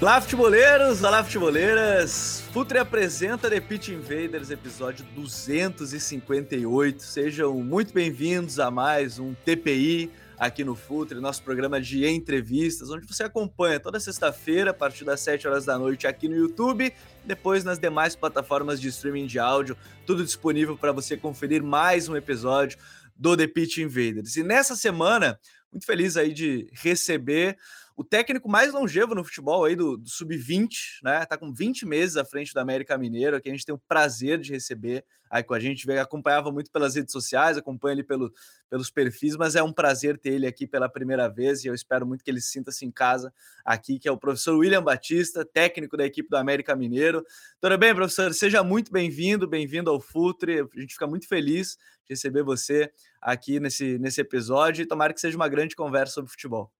Olá, futeboleiros! Olá, futeboleiras! Futre apresenta The Pitch Invaders, episódio 258. Sejam muito bem-vindos a mais um TPI aqui no Futre, nosso programa de entrevistas, onde você acompanha toda sexta-feira, a partir das 7 horas da noite, aqui no YouTube, depois nas demais plataformas de streaming de áudio, tudo disponível para você conferir mais um episódio do The Pitch Invaders. E nessa semana, muito feliz aí de receber o técnico mais longevo no futebol aí do, do Sub-20, né? Tá com 20 meses à frente do América Mineiro, que a gente tem o prazer de receber aí com a gente. Veio, acompanhava muito pelas redes sociais, acompanha ele pelo, pelos perfis, mas é um prazer ter ele aqui pela primeira vez e eu espero muito que ele sinta-se em casa aqui, que é o professor William Batista, técnico da equipe do América Mineiro. Tudo bem, professor? Seja muito bem-vindo, bem-vindo ao Futre. A gente fica muito feliz de receber você aqui nesse, nesse episódio e tomara que seja uma grande conversa sobre futebol.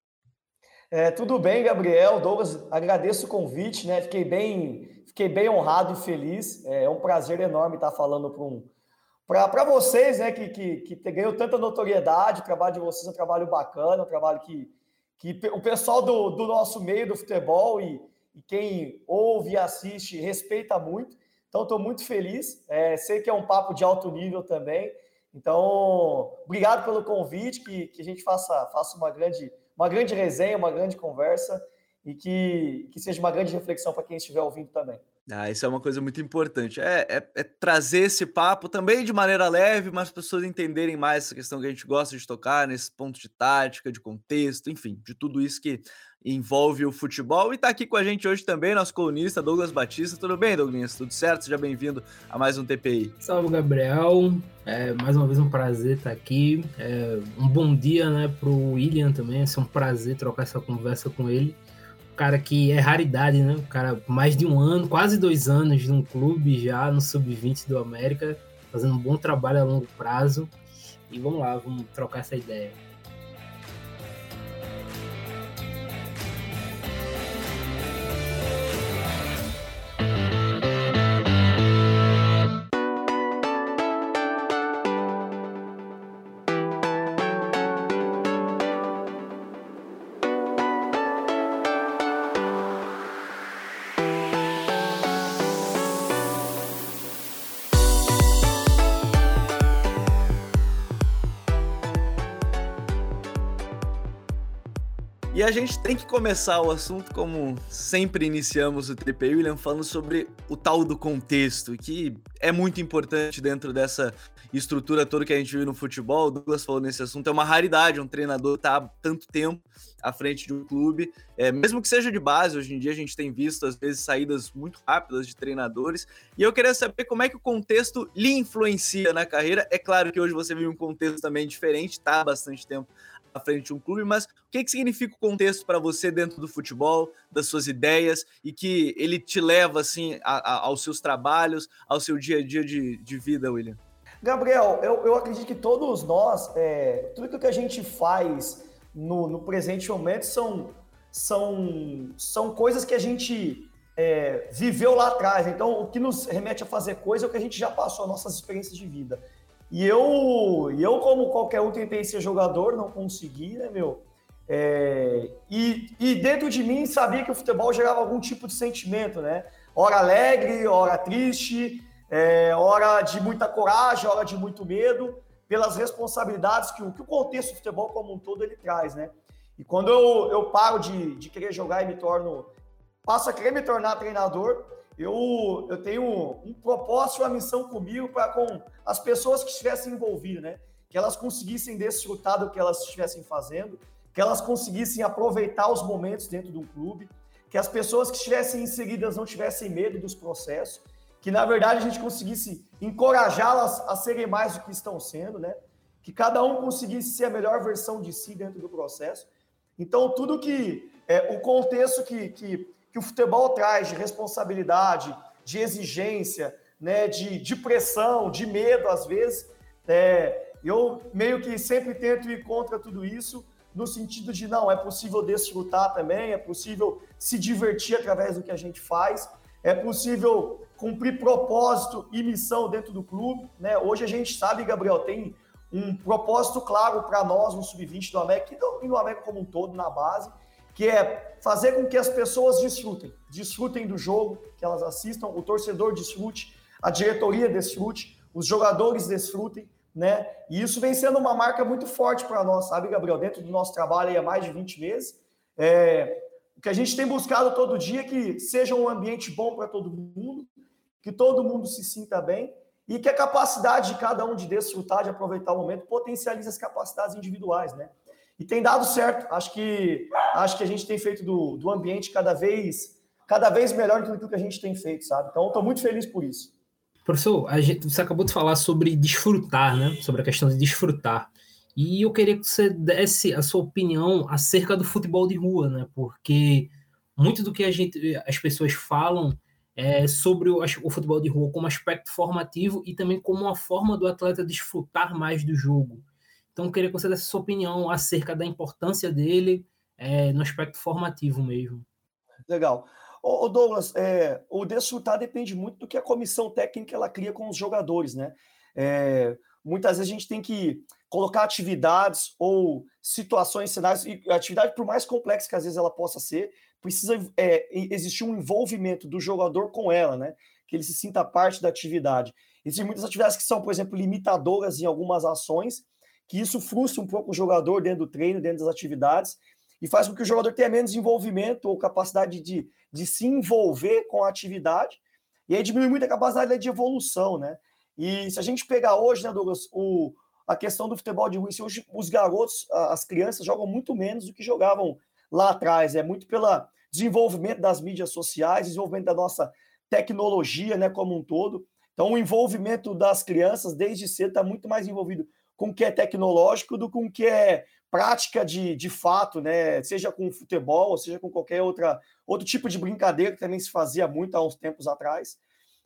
É, tudo bem, Gabriel, Douglas, agradeço o convite, né? Fiquei bem, fiquei bem honrado e feliz. É, é um prazer enorme estar falando para um, para vocês, né, que, que, que ganhou tanta notoriedade. O trabalho de vocês é um trabalho bacana, um trabalho que, que o pessoal do, do nosso meio do futebol e, e quem ouve e assiste respeita muito. Então, estou muito feliz. É, sei que é um papo de alto nível também. Então, obrigado pelo convite, que, que a gente faça, faça uma grande uma grande resenha, uma grande conversa e que, que seja uma grande reflexão para quem estiver ouvindo também. Ah, isso é uma coisa muito importante. É, é, é, trazer esse papo também de maneira leve, mas as pessoas entenderem mais essa questão que a gente gosta de tocar, nesse ponto de tática, de contexto, enfim, de tudo isso que envolve o futebol. E está aqui com a gente hoje também nosso colunista Douglas Batista. Tudo bem, Douglas? Tudo certo? Seja bem-vindo a mais um TPI. Salve, Gabriel. É, mais uma vez um prazer estar aqui. É, um bom dia né, para o William também. É um prazer trocar essa conversa com ele. Um cara que é raridade, né? Um cara mais de um ano, quase dois anos num clube já no Sub-20 do América, fazendo um bom trabalho a longo prazo. E vamos lá, vamos trocar essa ideia. A gente tem que começar o assunto como sempre iniciamos o TPI, William, falando sobre o tal do contexto, que é muito importante dentro dessa estrutura toda que a gente vive no futebol. O Douglas falou nesse assunto, é uma raridade um treinador estar tá tanto tempo à frente de um clube, é, mesmo que seja de base. Hoje em dia a gente tem visto, às vezes, saídas muito rápidas de treinadores. E eu queria saber como é que o contexto lhe influencia na carreira. É claro que hoje você vive um contexto também diferente, está há bastante tempo à frente de um clube, mas o que, que significa o contexto para você dentro do futebol, das suas ideias e que ele te leva assim a, a, aos seus trabalhos, ao seu dia a dia de, de vida, William? Gabriel, eu, eu acredito que todos nós, é, tudo que a gente faz no, no presente momento são, são, são coisas que a gente é, viveu lá atrás. Então, o que nos remete a fazer coisa é o que a gente já passou, nossas experiências de vida. E eu, eu, como qualquer um, tentei ser jogador, não consegui, né, meu? É, e, e dentro de mim sabia que o futebol gerava algum tipo de sentimento, né? Hora alegre, hora triste, é, hora de muita coragem, hora de muito medo, pelas responsabilidades que o, que o contexto do futebol como um todo ele traz, né? E quando eu, eu paro de, de querer jogar e me torno, passo a querer me tornar treinador, eu, eu tenho um propósito, uma missão comigo para com as pessoas que estivessem envolvidas, né? Que elas conseguissem desfrutar do que elas estivessem fazendo, que elas conseguissem aproveitar os momentos dentro do clube, que as pessoas que estivessem inseridas não tivessem medo dos processos, que na verdade a gente conseguisse encorajá-las a serem mais do que estão sendo, né? que cada um conseguisse ser a melhor versão de si dentro do processo. Então, tudo que é, o contexto que, que, que o futebol traz de responsabilidade, de exigência, né, de, de pressão, de medo, às vezes, é, eu meio que sempre tento ir contra tudo isso, no sentido de não, é possível desfrutar também, é possível se divertir através do que a gente faz, é possível cumprir propósito e missão dentro do clube. Né? Hoje a gente sabe, Gabriel, tem um propósito claro para nós no Sub-20 do América e no América como um todo, na base, que é fazer com que as pessoas desfrutem, desfrutem do jogo, que elas assistam, o torcedor desfrute, a diretoria desfrute, os jogadores desfrutem, né? E isso vem sendo uma marca muito forte para nós, sabe, Gabriel? Dentro do nosso trabalho há mais de 20 meses. É, o que a gente tem buscado todo dia é que seja um ambiente bom para todo mundo, que todo mundo se sinta bem e que a capacidade de cada um de desfrutar, de aproveitar o momento, potencialize as capacidades individuais, né? E tem dado certo. Acho que acho que a gente tem feito do, do ambiente cada vez cada vez melhor do que que a gente tem feito, sabe? Então, estou muito feliz por isso. Professor, gente, você acabou de falar sobre desfrutar, né? Sobre a questão de desfrutar. E eu queria que você desse a sua opinião acerca do futebol de rua, né? Porque muito do que a gente, as pessoas falam é sobre o, o futebol de rua como aspecto formativo e também como uma forma do atleta desfrutar mais do jogo. Então, queria que você desse sua opinião acerca da importância dele é, no aspecto formativo mesmo. Legal. Ô, Douglas, é, o desfrutar depende muito do que a comissão técnica ela cria com os jogadores, né? É, muitas vezes a gente tem que colocar atividades ou situações, cenários, e atividade, por mais complexa que às vezes ela possa ser, precisa é, existir um envolvimento do jogador com ela, né? Que ele se sinta parte da atividade. Existem muitas atividades que são, por exemplo, limitadoras em algumas ações, que isso frustra um pouco o jogador dentro do treino, dentro das atividades, e faz com que o jogador tenha menos envolvimento ou capacidade de, de se envolver com a atividade, e aí diminui muito a capacidade de evolução, né? E se a gente pegar hoje, né, Douglas, o, a questão do futebol de rua, hoje os garotos, as crianças jogam muito menos do que jogavam lá atrás, é muito pelo desenvolvimento das mídias sociais, desenvolvimento da nossa tecnologia, né, como um todo. Então, o envolvimento das crianças desde cedo está muito mais envolvido com o que é tecnológico do com o que é prática de, de fato, né? Seja com futebol, seja com qualquer outra, outro tipo de brincadeira que também se fazia muito há uns tempos atrás.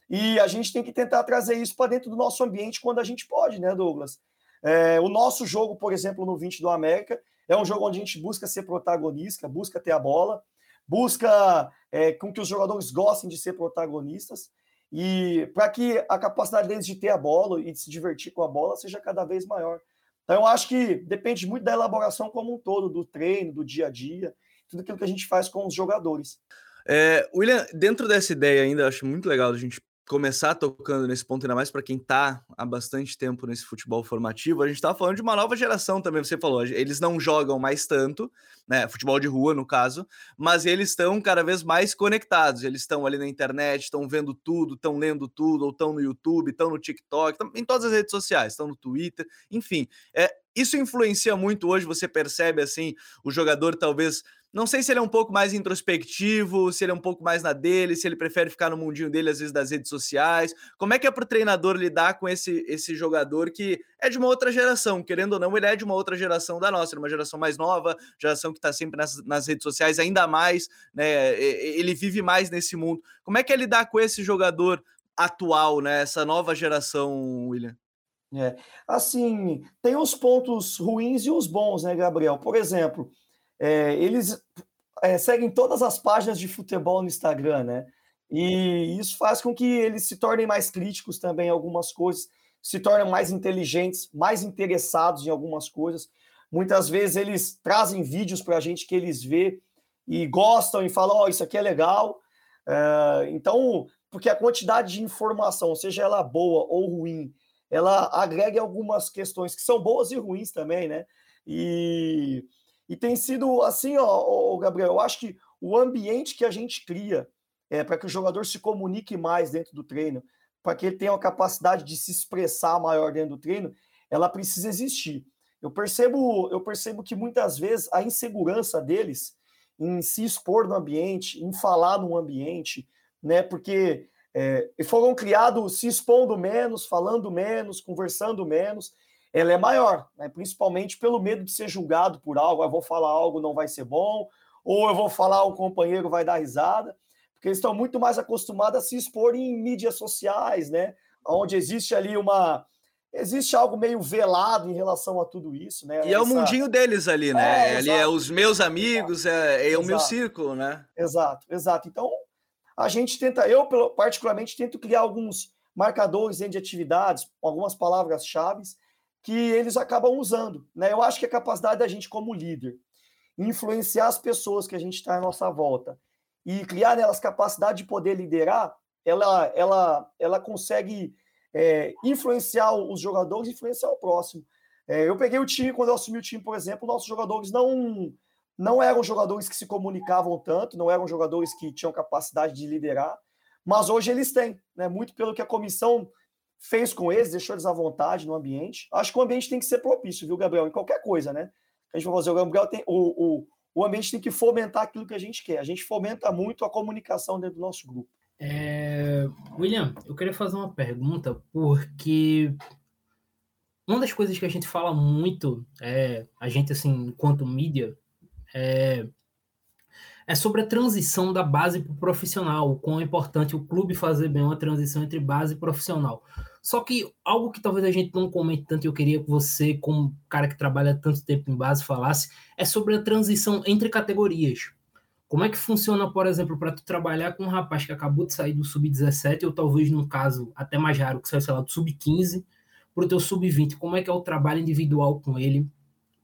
E a gente tem que tentar trazer isso para dentro do nosso ambiente quando a gente pode, né, Douglas? É, o nosso jogo, por exemplo, no 20 do América, é um jogo onde a gente busca ser protagonista, busca ter a bola, busca é, com que os jogadores gostem de ser protagonistas e para que a capacidade deles de ter a bola e de se divertir com a bola seja cada vez maior. Então, eu acho que depende muito da elaboração como um todo, do treino, do dia a dia, tudo aquilo que a gente faz com os jogadores. É, William, dentro dessa ideia ainda, acho muito legal a gente começar tocando nesse ponto, ainda mais para quem está há bastante tempo nesse futebol formativo, a gente está falando de uma nova geração também, você falou, eles não jogam mais tanto, né, futebol de rua no caso, mas eles estão cada vez mais conectados, eles estão ali na internet, estão vendo tudo, estão lendo tudo, ou estão no YouTube, estão no TikTok, estão em todas as redes sociais, estão no Twitter, enfim, é, isso influencia muito hoje, você percebe assim, o jogador talvez não sei se ele é um pouco mais introspectivo, se ele é um pouco mais na dele, se ele prefere ficar no mundinho dele, às vezes, das redes sociais. Como é que é para o treinador lidar com esse, esse jogador que é de uma outra geração? Querendo ou não, ele é de uma outra geração da nossa, uma geração mais nova, geração que está sempre nas, nas redes sociais, ainda mais, né? Ele vive mais nesse mundo. Como é que é lidar com esse jogador atual, né? Essa nova geração, William? É, assim, tem os pontos ruins e os bons, né, Gabriel? Por exemplo, é, eles é, seguem todas as páginas de futebol no Instagram, né? E isso faz com que eles se tornem mais críticos também em algumas coisas, se tornem mais inteligentes, mais interessados em algumas coisas. Muitas vezes eles trazem vídeos para a gente que eles vê e gostam e falam: Ó, oh, isso aqui é legal. É, então, porque a quantidade de informação, seja ela boa ou ruim, ela agrega algumas questões que são boas e ruins também, né? E e tem sido assim, ó, ó, Gabriel, eu acho que o ambiente que a gente cria é, para que o jogador se comunique mais dentro do treino, para que ele tenha a capacidade de se expressar maior dentro do treino, ela precisa existir. Eu percebo, eu percebo que muitas vezes a insegurança deles em se expor no ambiente, em falar no ambiente, né? Porque é, foram criados se expondo menos, falando menos, conversando menos, ela é maior, né? principalmente pelo medo de ser julgado por algo, eu vou falar algo não vai ser bom, ou eu vou falar o companheiro vai dar risada, porque eles estão muito mais acostumados a se expor em mídias sociais, né? Onde existe ali uma existe algo meio velado em relação a tudo isso, né? E Essa... é o mundinho deles ali, né? É, ali é os meus amigos, é, é o meu círculo, né? Exato, exato. Então, a gente tenta, eu particularmente tento criar alguns marcadores de atividades, algumas palavras-chave que eles acabam usando, né? Eu acho que a capacidade da gente como líder influenciar as pessoas que a gente está à nossa volta e criar nelas capacidade de poder liderar, ela, ela, ela consegue é, influenciar os jogadores, influenciar o próximo. É, eu peguei o time, quando eu assumi o time, por exemplo, nossos jogadores não, não eram jogadores que se comunicavam tanto, não eram jogadores que tinham capacidade de liderar, mas hoje eles têm, né? Muito pelo que a comissão fez com eles, deixou eles à vontade no ambiente. Acho que o ambiente tem que ser propício, viu, Gabriel? Em qualquer coisa, né? A gente vai fazer o Gabriel tem o, o, o ambiente tem que fomentar aquilo que a gente quer. A gente fomenta muito a comunicação dentro do nosso grupo. É, William, eu queria fazer uma pergunta, porque uma das coisas que a gente fala muito, é, a gente, assim, enquanto mídia, é, é sobre a transição da base para o profissional, o quão é importante o clube fazer bem uma transição entre base e profissional. Só que algo que talvez a gente não comente tanto, e eu queria que você, como cara que trabalha tanto tempo em base, falasse, é sobre a transição entre categorias. Como é que funciona, por exemplo, para tu trabalhar com um rapaz que acabou de sair do sub-17, ou talvez num caso até mais raro, que saiu, sei lá, do sub-15, para o teu sub-20? Como é que é o trabalho individual com ele?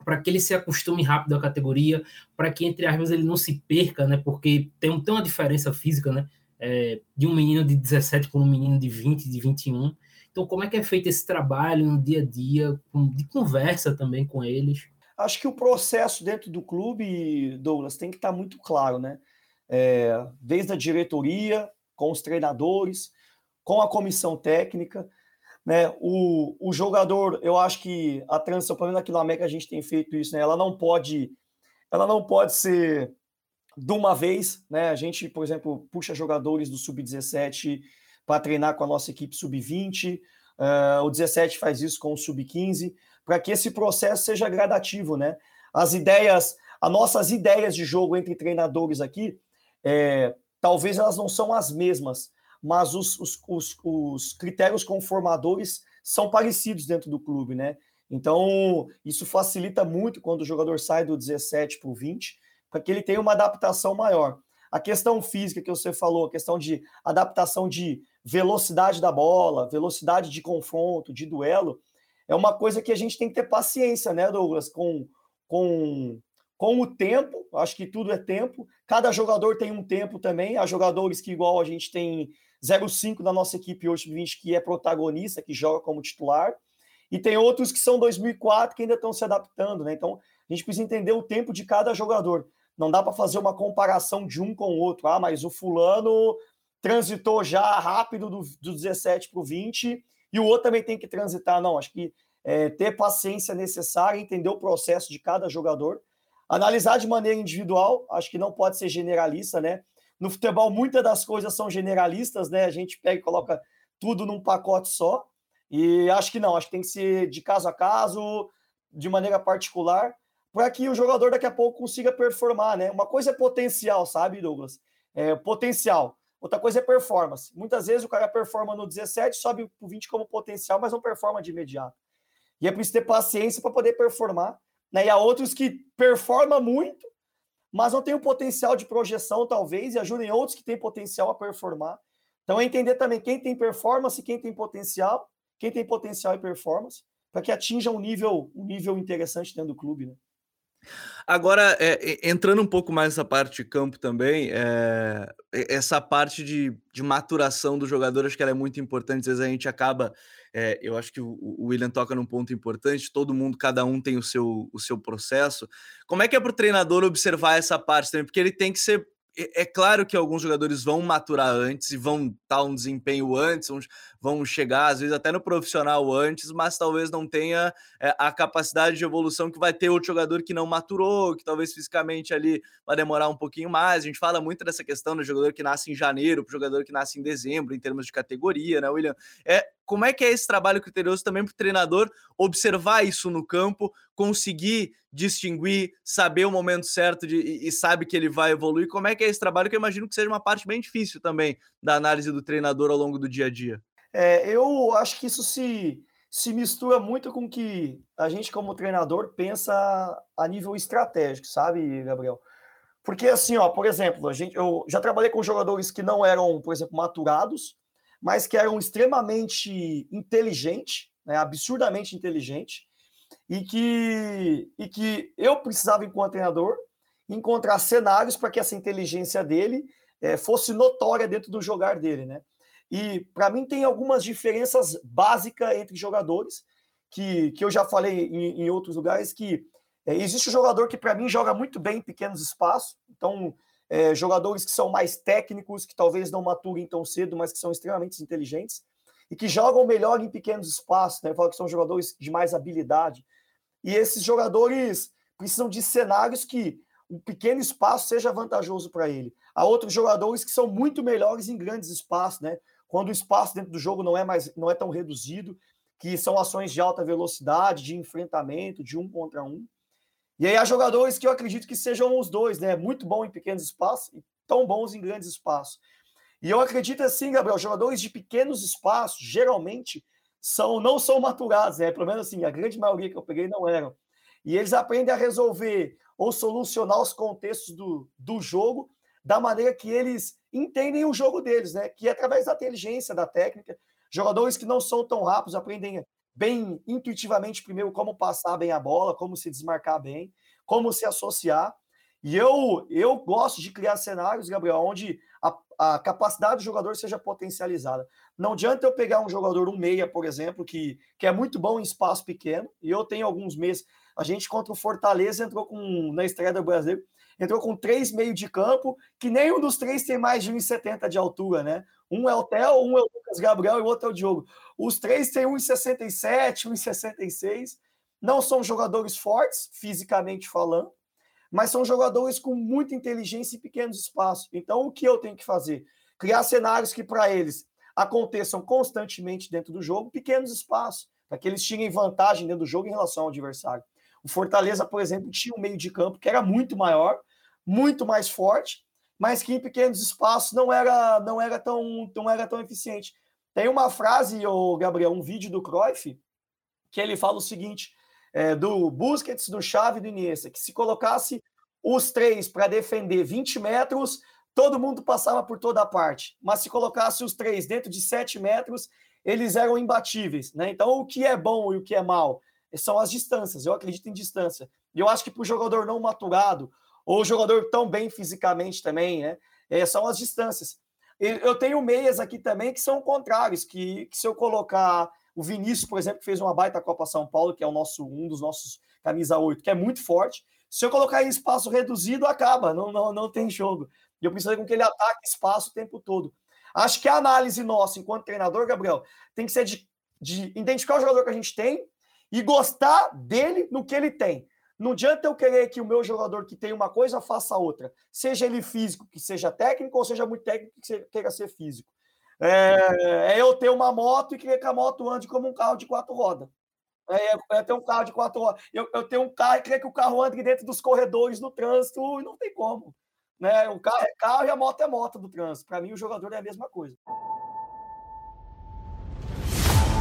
Para que ele se acostume rápido à categoria, para que, entre aspas, ele não se perca, né? Porque tem, tem uma diferença física, né? É, de um menino de 17 para um menino de 20, de 21. Então, como é que é feito esse trabalho no dia a dia, de conversa também com eles? Acho que o processo dentro do clube, Douglas, tem que estar muito claro, né? É, desde a diretoria, com os treinadores, com a comissão técnica, né? O, o jogador, eu acho que a transição, pelo menos aqui no América a gente tem feito isso, né? Ela não pode, ela não pode ser de uma vez, né? A gente, por exemplo, puxa jogadores do sub-17 para treinar com a nossa equipe sub-20, uh, o 17 faz isso com o sub-15 para que esse processo seja gradativo, né? As ideias, as nossas ideias de jogo entre treinadores aqui, é, talvez elas não são as mesmas, mas os, os, os, os critérios conformadores são parecidos dentro do clube, né? Então, isso facilita muito quando o jogador sai do 17 para o 20, para que ele tenha uma adaptação maior. A questão física que você falou, a questão de adaptação de velocidade da bola, velocidade de confronto, de duelo, é uma coisa que a gente tem que ter paciência, né, Douglas, com, com, com o tempo. Acho que tudo é tempo. Cada jogador tem um tempo também. Há jogadores que, igual a gente tem 0,5 da nossa equipe hoje, 20, que é protagonista, que joga como titular. E tem outros que são 2004 que ainda estão se adaptando, né? Então, a gente precisa entender o tempo de cada jogador. Não dá para fazer uma comparação de um com o outro. Ah, mas o fulano transitou já rápido do, do 17 para o 20 e o outro também tem que transitar. Não, acho que é, ter paciência necessária, entender o processo de cada jogador, analisar de maneira individual, acho que não pode ser generalista, né? No futebol, muitas das coisas são generalistas, né? A gente pega e coloca tudo num pacote só. E acho que não, acho que tem que ser de caso a caso, de maneira particular, para que o jogador daqui a pouco consiga performar, né? Uma coisa é potencial, sabe, Douglas? É, potencial. Outra coisa é performance. Muitas vezes o cara performa no 17, sobe para o 20 como potencial, mas não performa de imediato. E é preciso ter paciência para poder performar. Né? E há outros que performam muito, mas não tem o potencial de projeção, talvez, e ajudem outros que têm potencial a performar. Então é entender também quem tem performance, quem tem potencial, quem tem potencial e performance, para que atinja um nível, um nível interessante dentro do clube. Né? Agora, é, entrando um pouco mais nessa parte de campo também, é, essa parte de, de maturação do jogador, acho que ela é muito importante. Às vezes a gente acaba, é, eu acho que o, o, William toca num ponto importante, todo mundo, cada um tem o seu, o seu processo. Como é que é para o treinador observar essa parte também? Porque ele tem que ser é, é claro que alguns jogadores vão maturar antes e vão dar um desempenho antes, vão chegar, às vezes, até no profissional antes, mas talvez não tenha é, a capacidade de evolução que vai ter outro jogador que não maturou, que talvez fisicamente ali vai demorar um pouquinho mais. A gente fala muito dessa questão do jogador que nasce em janeiro, para o jogador que nasce em dezembro, em termos de categoria, né, William? É, como é que é esse trabalho criterioso também para o treinador observar isso no campo, conseguir distinguir, saber o momento certo de, e, e sabe que ele vai evoluir? Como é que é esse trabalho que eu imagino que seja uma parte bem difícil também da análise do treinador ao longo do dia a dia? É, eu acho que isso se, se mistura muito com que a gente, como treinador, pensa a nível estratégico, sabe, Gabriel? Porque, assim, ó, por exemplo, a gente, eu já trabalhei com jogadores que não eram, por exemplo, maturados, mas que eram extremamente inteligentes, né, absurdamente inteligentes, e que, e que eu precisava, enquanto treinador, encontrar cenários para que essa inteligência dele é, fosse notória dentro do jogar dele, né? E para mim tem algumas diferenças básicas entre jogadores que, que eu já falei em, em outros lugares que é, existe um jogador que para mim joga muito bem em pequenos espaços, então é, jogadores que são mais técnicos, que talvez não maturem tão cedo, mas que são extremamente inteligentes e que jogam melhor em pequenos espaços, né? Que são jogadores de mais habilidade. E esses jogadores precisam de cenários que um pequeno espaço seja vantajoso para ele. Há outros jogadores que são muito melhores em grandes espaços, né? Quando o espaço dentro do jogo não é mais não é tão reduzido, que são ações de alta velocidade, de enfrentamento, de um contra um. E aí há jogadores que eu acredito que sejam os dois, né? Muito bom em pequenos espaços e tão bons em grandes espaços. E eu acredito assim, Gabriel, jogadores de pequenos espaços geralmente são não são maturados, né? Pelo menos assim, a grande maioria que eu peguei não eram. E eles aprendem a resolver ou solucionar os contextos do, do jogo da maneira que eles entendem o jogo deles, né? Que é através da inteligência, da técnica. Jogadores que não são tão rápidos aprendem bem intuitivamente primeiro como passar bem a bola, como se desmarcar bem, como se associar. E eu, eu gosto de criar cenários, Gabriel, onde a, a capacidade do jogador seja potencializada. Não adianta eu pegar um jogador, um meia, por exemplo, que, que é muito bom em espaço pequeno, e eu tenho alguns meses. A gente contra o Fortaleza entrou com, na estreia do Brasileiro, entrou com três meio de campo, que nenhum dos três tem mais de 1,70 de altura, né? Um é o Theo, um é o Lucas Gabriel e o outro é o Diogo. Os três têm 1,67, 1,66. Não são jogadores fortes, fisicamente falando, mas são jogadores com muita inteligência em pequenos espaços. Então, o que eu tenho que fazer? Criar cenários que, para eles, aconteçam constantemente dentro do jogo, pequenos espaços, para que eles tirem vantagem dentro do jogo em relação ao adversário. O Fortaleza, por exemplo, tinha um meio de campo que era muito maior, muito mais forte, mas que em pequenos espaços não era não era tão não era tão eficiente. Tem uma frase, o Gabriel, um vídeo do Cruyff, que ele fala o seguinte, é, do Busquets, do Xavi e do Iniesta, que se colocasse os três para defender 20 metros, todo mundo passava por toda a parte. Mas se colocasse os três dentro de 7 metros, eles eram imbatíveis. Né? Então, o que é bom e o que é mal são as distâncias. Eu acredito em distância. E eu acho que para o jogador não maturado, ou jogador tão bem fisicamente também, né? É, são as distâncias. Eu tenho meias aqui também que são contrários, que, que se eu colocar o Vinícius, por exemplo, que fez uma baita Copa São Paulo, que é o nosso um dos nossos camisa 8, que é muito forte, se eu colocar em espaço reduzido, acaba, não, não, não tem jogo. E eu preciso com que ele ataque espaço o tempo todo. Acho que a análise nossa, enquanto treinador, Gabriel, tem que ser de, de identificar o jogador que a gente tem e gostar dele no que ele tem. Não adianta eu querer que o meu jogador que tem uma coisa faça outra. Seja ele físico, que seja técnico, ou seja muito técnico, que queira ser físico. É, é eu ter uma moto e querer que a moto ande como um carro de quatro rodas. É, é ter um carro de quatro rodas. Eu, eu tenho um carro e querer que o carro ande dentro dos corredores do trânsito, e não tem como. Né? O carro é carro e a moto é moto do trânsito. Para mim, o jogador é a mesma coisa.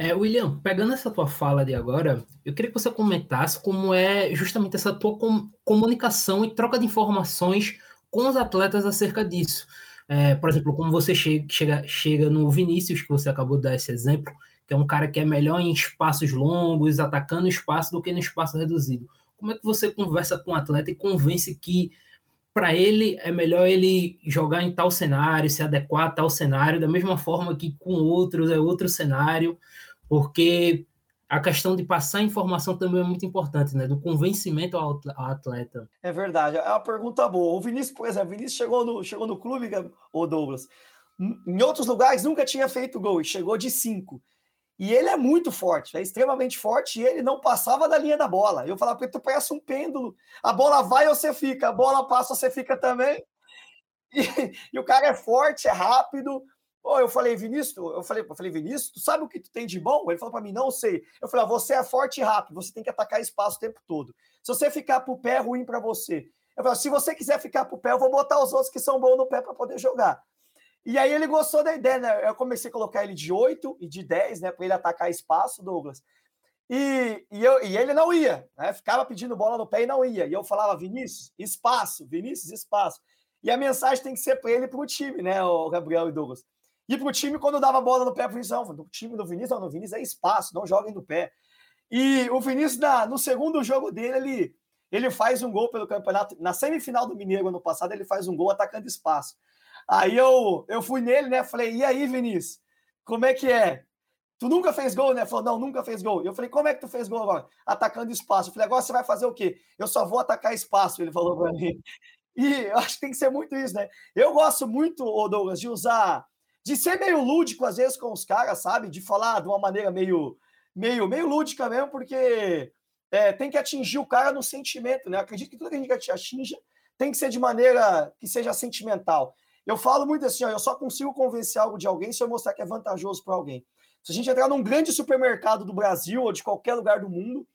É, William, pegando essa tua fala de agora, eu queria que você comentasse como é justamente essa tua com comunicação e troca de informações com os atletas acerca disso. É, por exemplo, como você chega, chega, chega no Vinícius, que você acabou de dar esse exemplo, que é um cara que é melhor em espaços longos, atacando espaço do que no espaço reduzido. Como é que você conversa com o atleta e convence que para ele é melhor ele jogar em tal cenário, se adequar a tal cenário, da mesma forma que com outros é outro cenário? Porque a questão de passar informação também é muito importante, né? Do convencimento ao atleta. É verdade, é uma pergunta boa. O Vinícius, por exemplo, o Vinícius chegou no, chegou no clube, o Douglas, em outros lugares nunca tinha feito gol e chegou de cinco. E ele é muito forte, é extremamente forte e ele não passava da linha da bola. Eu falava, porque tu parece um pêndulo. A bola vai, você fica. A bola passa, você fica também. E, e o cara é forte, é rápido, Oh, eu falei, Vinícius, eu falei, eu falei, Vinícius, tu sabe o que tu tem de bom? Ele falou para mim, não sei. Eu falei, ah, você é forte e rápido, você tem que atacar espaço o tempo todo. Se você ficar pro pé, é ruim para você. Eu falei, se você quiser ficar pro pé, eu vou botar os outros que são bons no pé para poder jogar. E aí ele gostou da ideia, né? Eu comecei a colocar ele de 8 e de 10, né? Para ele atacar espaço, Douglas. E, e, eu, e ele não ia, né? Ficava pedindo bola no pé e não ia. E eu falava, Vinícius, espaço, Vinícius, espaço. E a mensagem tem que ser para ele e para o time, né, o Gabriel e Douglas. E para o time, quando dava bola no pé, pro Vinícius, não, o time do Vinícius, não, no Vinícius é espaço, não joguem no pé. E o Vinícius, na, no segundo jogo dele, ele, ele faz um gol pelo campeonato. Na semifinal do Mineiro, ano passado, ele faz um gol atacando espaço. Aí eu, eu fui nele, né? Falei, e aí, Vinícius, como é que é? Tu nunca fez gol, né? Falou, não, nunca fez gol. Eu falei, como é que tu fez gol agora? Atacando espaço. Eu falei, agora você vai fazer o quê? Eu só vou atacar espaço, ele falou para mim. E eu acho que tem que ser muito isso, né? Eu gosto muito, Douglas, de usar de ser meio lúdico às vezes com os caras, sabe? De falar de uma maneira meio, meio, meio lúdica mesmo, porque é, tem que atingir o cara no sentimento, né? acredito que tudo que a gente atinja tem que ser de maneira que seja sentimental. Eu falo muito assim, ó, eu só consigo convencer algo de alguém se eu mostrar que é vantajoso para alguém. Se a gente entrar num grande supermercado do Brasil ou de qualquer lugar do mundo,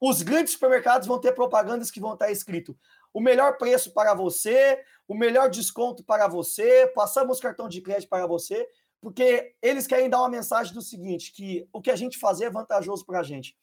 os grandes supermercados vão ter propagandas que vão estar escrito o melhor preço para você, o melhor desconto para você, passamos cartão de crédito para você, porque eles querem dar uma mensagem do seguinte, que o que a gente fazer é vantajoso para a gente.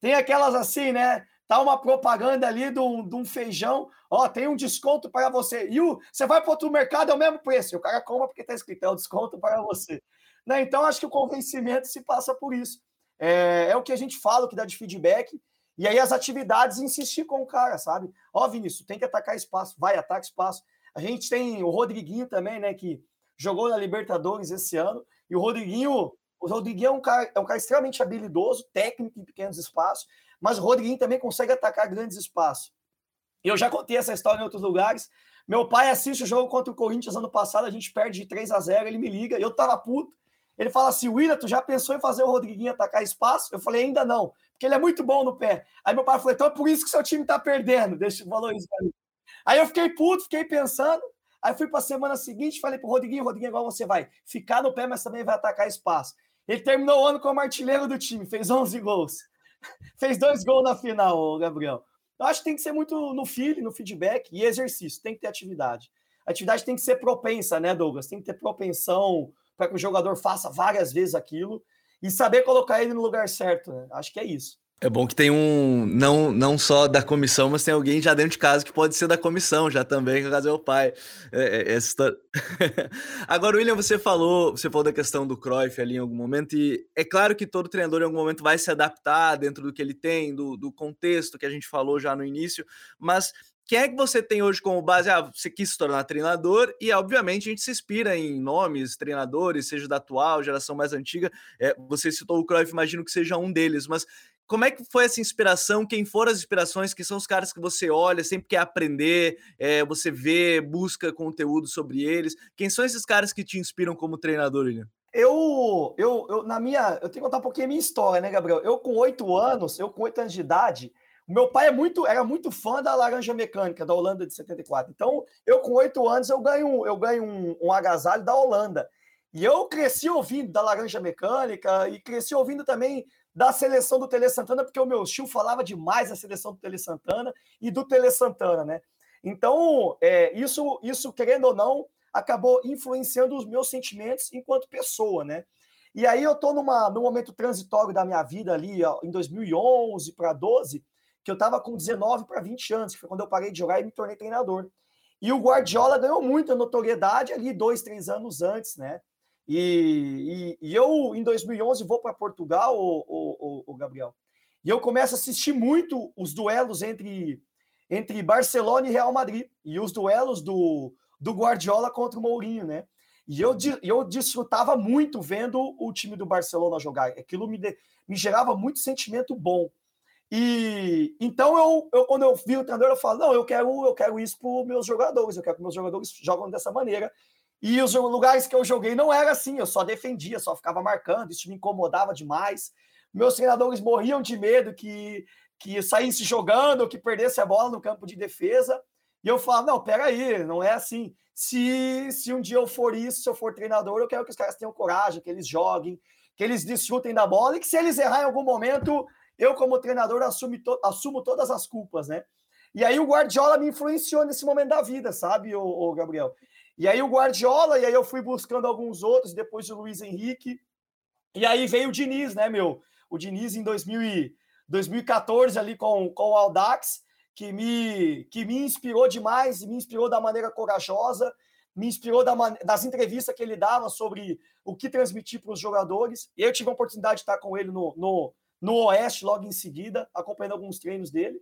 Tem aquelas assim, né? Tá uma propaganda ali de um, de um feijão, ó, tem um desconto para você. E o, você vai para outro mercado, é o mesmo preço. E o cara compra porque está escrito, é o desconto para você. Né? Então, acho que o convencimento se passa por isso. É, é o que a gente fala, o que dá de feedback. E aí as atividades insistir com o cara, sabe? Ó, Vinícius, tem que atacar espaço, vai, ataca espaço. A gente tem o Rodriguinho também, né, que jogou na Libertadores esse ano, e o Rodriguinho, o Rodriguinho é um cara, é um cara extremamente habilidoso, técnico em pequenos espaços, mas o Rodriguinho também consegue atacar grandes espaços. Eu já contei essa história em outros lugares. Meu pai assiste o jogo contra o Corinthians ano passado, a gente perde de 3 a 0, ele me liga, eu tava puto. Ele fala assim: William, tu já pensou em fazer o Rodriguinho atacar espaço? Eu falei, ainda não porque ele é muito bom no pé. Aí meu pai falou, então é por isso que seu time tá perdendo. Deixa isso pra mim. Aí eu fiquei puto, fiquei pensando. Aí fui para a semana seguinte, falei pro Rodriguinho, Rodriguinho, igual você vai ficar no pé, mas também vai atacar espaço. Ele terminou o ano como artilheiro do time, fez 11 gols. fez dois gols na final, Gabriel. Eu acho que tem que ser muito no feeling, no feedback e exercício, tem que ter atividade. A atividade tem que ser propensa, né, Douglas? Tem que ter propensão para que o jogador faça várias vezes aquilo e saber colocar ele no lugar certo. Né? Acho que é isso. É bom que tem um, não, não só da comissão, mas tem alguém já dentro de casa que pode ser da comissão, já também, que caso é o pai. É, é, história... Agora, William, você falou, você falou da questão do Cruyff ali em algum momento, e é claro que todo treinador em algum momento vai se adaptar dentro do que ele tem, do, do contexto que a gente falou já no início, mas quem é que você tem hoje como base? Ah, você quis se tornar treinador e, obviamente, a gente se inspira em nomes, treinadores, seja da atual, geração mais antiga. É, você citou o Cruyff, imagino que seja um deles, mas como é que foi essa inspiração? Quem foram as inspirações? Que são os caras que você olha, sempre quer aprender, é, você vê, busca conteúdo sobre eles. Quem são esses caras que te inspiram como treinador, William? Eu, eu, eu, na minha, eu tenho que contar um pouquinho a minha história, né, Gabriel? Eu com oito anos, eu com oito anos de idade, o meu pai é muito, era muito fã da laranja mecânica da Holanda de 74. Então, eu com oito anos eu ganho, eu ganho um, um agasalho da Holanda. E eu cresci ouvindo da laranja mecânica e cresci ouvindo também da seleção do Tele Santana, porque o meu tio falava demais da seleção do Tele Santana e do Tele Santana, né? Então, é, isso, isso, querendo ou não, acabou influenciando os meus sentimentos enquanto pessoa, né? E aí eu tô numa, num momento transitório da minha vida ali, ó, em 2011 para 12, que eu tava com 19 para 20 anos, que foi quando eu parei de jogar e me tornei treinador. E o Guardiola ganhou muita notoriedade ali dois, três anos antes, né? E, e, e eu, em 2011, vou para Portugal, o, Gabriel, e eu começo a assistir muito os duelos entre, entre Barcelona e Real Madrid, e os duelos do, do Guardiola contra o Mourinho, né? E eu, eu desfrutava muito vendo o time do Barcelona jogar. Aquilo me, de, me gerava muito sentimento bom. E então eu, eu quando eu vi o treinador, eu falo: não, eu quero, eu quero isso para os meus jogadores, eu quero que meus jogadores jogam dessa maneira. E os lugares que eu joguei não era assim, eu só defendia, só ficava marcando, isso me incomodava demais. Meus treinadores morriam de medo que, que saísse jogando, que perdesse a bola no campo de defesa. E eu falo: não, peraí, não é assim. Se, se um dia eu for isso, se eu for treinador, eu quero que os caras tenham coragem, que eles joguem, que eles desfrutem da bola e que se eles errar em algum momento, eu, como treinador, assumo, to, assumo todas as culpas, né? E aí o Guardiola me influenciou nesse momento da vida, sabe, o Gabriel? E aí o Guardiola, e aí eu fui buscando alguns outros, depois o Luiz Henrique, e aí veio o Diniz, né, meu? O Diniz em 2000 e, 2014 ali com, com o Aldax, que me, que me inspirou demais, me inspirou da maneira corajosa, me inspirou da, das entrevistas que ele dava sobre o que transmitir para os jogadores. E eu tive a oportunidade de estar com ele no, no, no Oeste logo em seguida, acompanhando alguns treinos dele.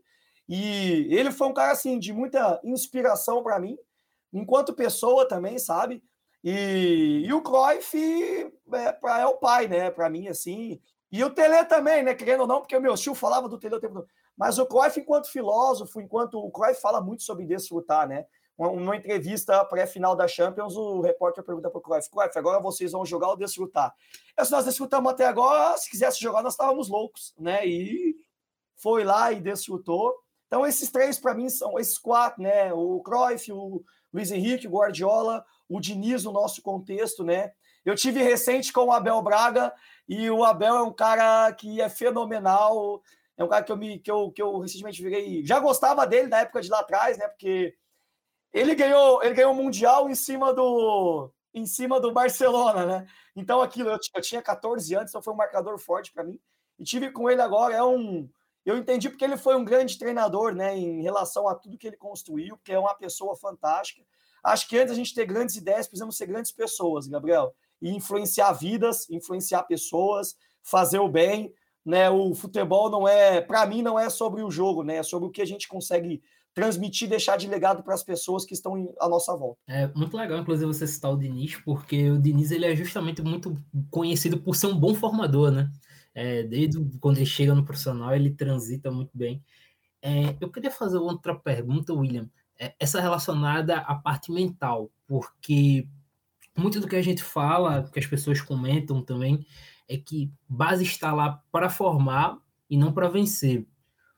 E ele foi um cara assim de muita inspiração para mim, enquanto pessoa também, sabe? E, e o Cruyff é, pra, é o pai, né? Para mim, assim. E o Tele também, né? Querendo ou não, porque o meu tio falava do Tele o tempo todo. Mas o Cruyff, enquanto filósofo, enquanto o Cruyff fala muito sobre desfrutar, né? Uma, entrevista pré-final da Champions, o repórter pergunta para o Cruyff, Cruyff, agora vocês vão jogar ou desfrutar? É, se nós desfrutamos até agora, se quisesse jogar, nós estávamos loucos, né? E foi lá e desfrutou. Então, esses três, para mim, são esses quatro, né? O Cruyff, o Luiz Henrique, Guardiola, o Diniz no nosso contexto, né? Eu tive recente com o Abel Braga e o Abel é um cara que é fenomenal. É um cara que eu, me, que eu, que eu recentemente virei. Já gostava dele na época de lá atrás, né? Porque ele ganhou, ele ganhou o Mundial em cima do em cima do Barcelona, né? Então aquilo, eu, eu tinha 14 anos, então foi um marcador forte para mim. E tive com ele agora, é um. Eu entendi porque ele foi um grande treinador, né? Em relação a tudo que ele construiu, porque é uma pessoa fantástica. Acho que antes a gente ter grandes ideias, precisamos ser grandes pessoas, Gabriel. E influenciar vidas, influenciar pessoas, fazer o bem né? O futebol não é, para mim, não é sobre o jogo, né? É sobre o que a gente consegue transmitir, deixar de legado para as pessoas que estão à nossa volta. É muito legal, inclusive, você citar o Diniz, porque o Diniz ele é justamente muito conhecido por ser um bom formador, né? É, desde quando ele chega no profissional, ele transita muito bem. É, eu queria fazer outra pergunta, William, é, essa relacionada à parte mental, porque muito do que a gente fala, que as pessoas comentam também, é que base está lá para formar e não para vencer.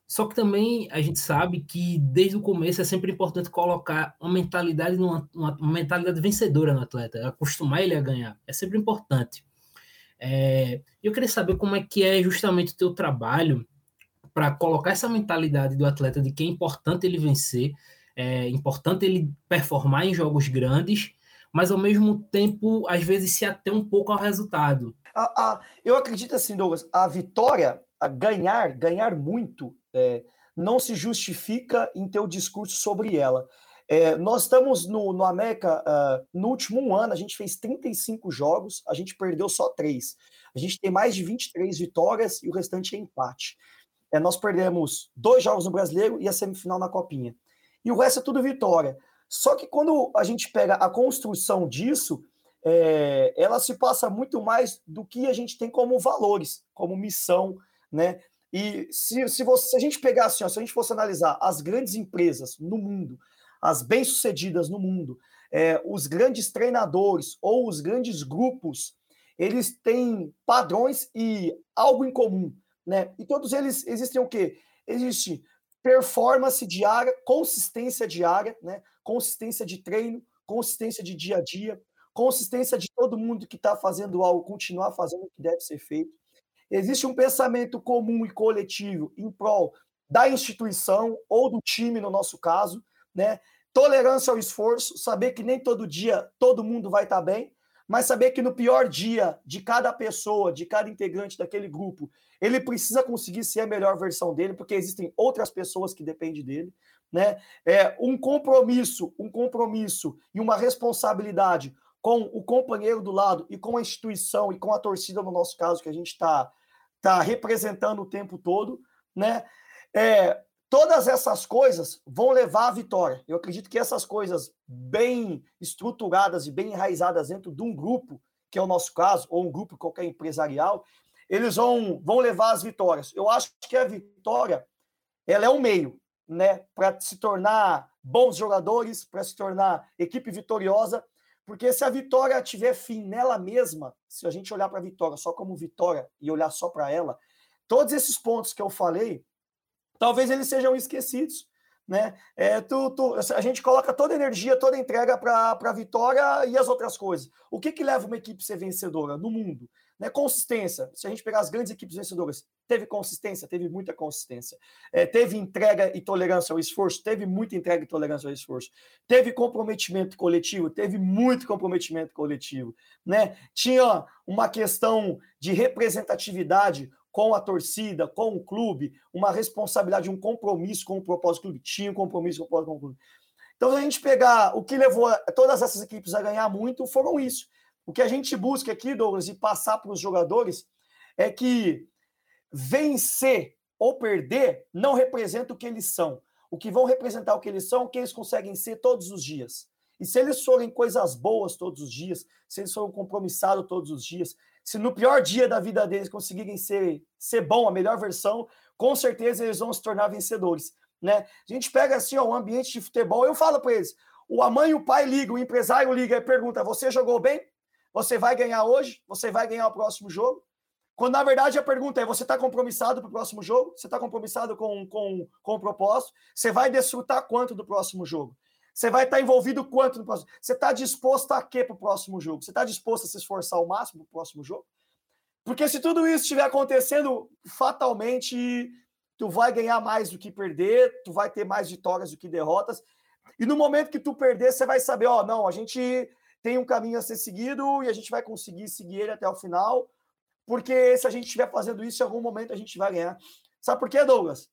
Só que também a gente sabe que desde o começo é sempre importante colocar uma mentalidade, numa, uma, uma mentalidade vencedora no atleta, acostumar ele a ganhar. É sempre importante. É, eu queria saber como é que é justamente o teu trabalho para colocar essa mentalidade do atleta de que é importante ele vencer, é importante ele performar em jogos grandes, mas ao mesmo tempo, às vezes, se ater um pouco ao resultado. A, a, eu acredito assim, Douglas, a vitória, a ganhar, ganhar muito, é, não se justifica em teu discurso sobre ela. É, nós estamos no, no América, uh, no último ano, a gente fez 35 jogos, a gente perdeu só três. A gente tem mais de 23 vitórias e o restante é empate. É, nós perdemos dois jogos no Brasileiro e a semifinal na Copinha. E o resto é tudo vitória. Só que quando a gente pega a construção disso, é, ela se passa muito mais do que a gente tem como valores, como missão, né? E se, se, você, se a gente pegar assim, ó, se a gente fosse analisar as grandes empresas no mundo, as bem-sucedidas no mundo, é, os grandes treinadores ou os grandes grupos, eles têm padrões e algo em comum, né? E todos eles existem o quê? Existe performance diária, consistência diária, né? Consistência de treino, consistência de dia a dia, consistência de todo mundo que está fazendo algo continuar fazendo o que deve ser feito. Existe um pensamento comum e coletivo em prol da instituição ou do time, no nosso caso, né? Tolerância ao esforço, saber que nem todo dia todo mundo vai estar tá bem, mas saber que no pior dia de cada pessoa, de cada integrante daquele grupo, ele precisa conseguir ser a melhor versão dele, porque existem outras pessoas que dependem dele, né? É um compromisso, um compromisso e uma responsabilidade com o companheiro do lado e com a instituição e com a torcida, no nosso caso, que a gente está tá representando o tempo todo, né? É, todas essas coisas vão levar à vitória. Eu acredito que essas coisas bem estruturadas e bem enraizadas dentro de um grupo, que é o nosso caso, ou um grupo qualquer empresarial, eles vão, vão levar às vitórias. Eu acho que a vitória ela é um meio, né, para se tornar bons jogadores, para se tornar equipe vitoriosa, porque se a vitória tiver fim nela mesma, se a gente olhar para a vitória só como vitória e olhar só para ela, todos esses pontos que eu falei, talvez eles sejam esquecidos. Né? É, tu, tu, a gente coloca toda a energia, toda a entrega para a vitória e as outras coisas. O que, que leva uma equipe a ser vencedora no mundo? Né? Consistência. Se a gente pegar as grandes equipes vencedoras, teve consistência, teve muita consistência. É, teve entrega e tolerância ao esforço, teve muita entrega e tolerância ao esforço. Teve comprometimento coletivo, teve muito comprometimento coletivo. Né? Tinha uma questão de representatividade com a torcida, com o clube, uma responsabilidade, um compromisso com o propósito do clube. Tinha um compromisso com o propósito do clube. Então, se a gente pegar o que levou todas essas equipes a ganhar muito, foram isso. O que a gente busca aqui, Douglas, e passar para os jogadores é que vencer ou perder não representa o que eles são. O que vão representar o que eles são, o que eles conseguem ser todos os dias. E se eles forem coisas boas todos os dias, se eles forem compromissados todos os dias, se no pior dia da vida deles conseguirem ser, ser bom, a melhor versão, com certeza eles vão se tornar vencedores. Né? A gente pega assim, ó, um ambiente de futebol, eu falo para eles, o a mãe e o pai ligam, o empresário liga e pergunta: você jogou bem? Você vai ganhar hoje? Você vai ganhar o próximo jogo? Quando na verdade a pergunta é: você está compromissado para o próximo jogo? Você está compromissado com, com, com o propósito? Você vai desfrutar quanto do próximo jogo? Você vai estar envolvido quanto no próximo? Você está disposto a quê para o próximo jogo? Você está disposto a se esforçar ao máximo para o próximo jogo? Porque se tudo isso estiver acontecendo, fatalmente tu vai ganhar mais do que perder, tu vai ter mais vitórias do que derrotas. E no momento que tu perder, você vai saber, ó, não, a gente tem um caminho a ser seguido e a gente vai conseguir seguir ele até o final, porque se a gente estiver fazendo isso, em algum momento a gente vai ganhar. Sabe por quê, Douglas?